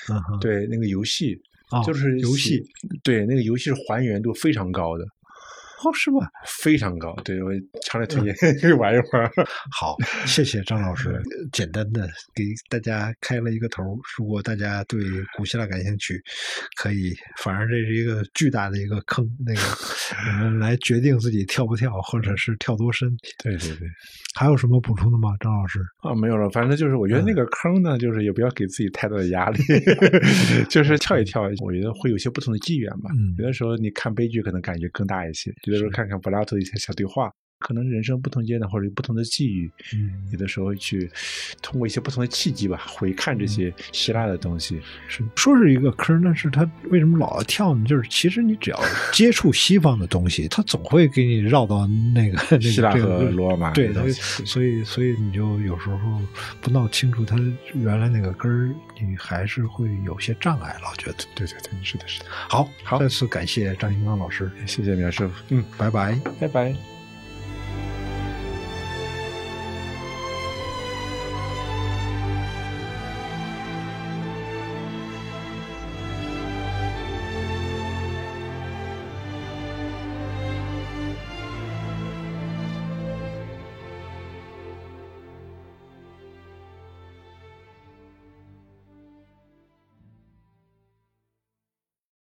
Speaker 2: 嗯，
Speaker 1: 对那个游戏，
Speaker 2: 啊
Speaker 1: 就是
Speaker 2: 游戏，
Speaker 1: 对那个游戏是还原度非常高的，
Speaker 2: 哦，是吧？
Speaker 1: 非常高。对我强烈推荐可以玩一玩。
Speaker 2: 好，谢谢张老师，简单的给大家开了一个头。如果大家对古希腊感兴趣，可以，反正这是一个巨大的一个坑，那个我们来决定自己跳不跳，或者是跳多深。
Speaker 1: 对对对。
Speaker 2: 还有什么补充的吗，张老师？
Speaker 1: 啊，没有了，反正就是我觉得那个坑呢，就是也不要给自己太大的压力，就是跳一跳，我觉得会有些不同的机缘吧。
Speaker 2: 嗯
Speaker 1: 有的时候你看悲剧可能感觉更大一些，有的时候看看柏拉图的一些小对话，可能人生不同阶段或者有不同的际遇，
Speaker 2: 嗯
Speaker 1: 有的时候去通过一些不同的契机吧，回看这些希腊的东西。
Speaker 2: 是说是一个坑，但是它为什么老要跳呢？就是其实你只要 接触西方的东西，它总会给你绕到那个那个
Speaker 1: 希腊
Speaker 2: 这个
Speaker 1: 和罗马
Speaker 2: 对，所以所以你就有时候不闹清楚它原来那个根儿，你还是会有些障碍了。我觉得
Speaker 1: 对对对，是的，是的。
Speaker 2: 好，
Speaker 1: 好
Speaker 2: 再次感谢张新刚老师，
Speaker 1: 谢谢苗师傅，嗯，
Speaker 2: 拜拜。
Speaker 1: 拜拜。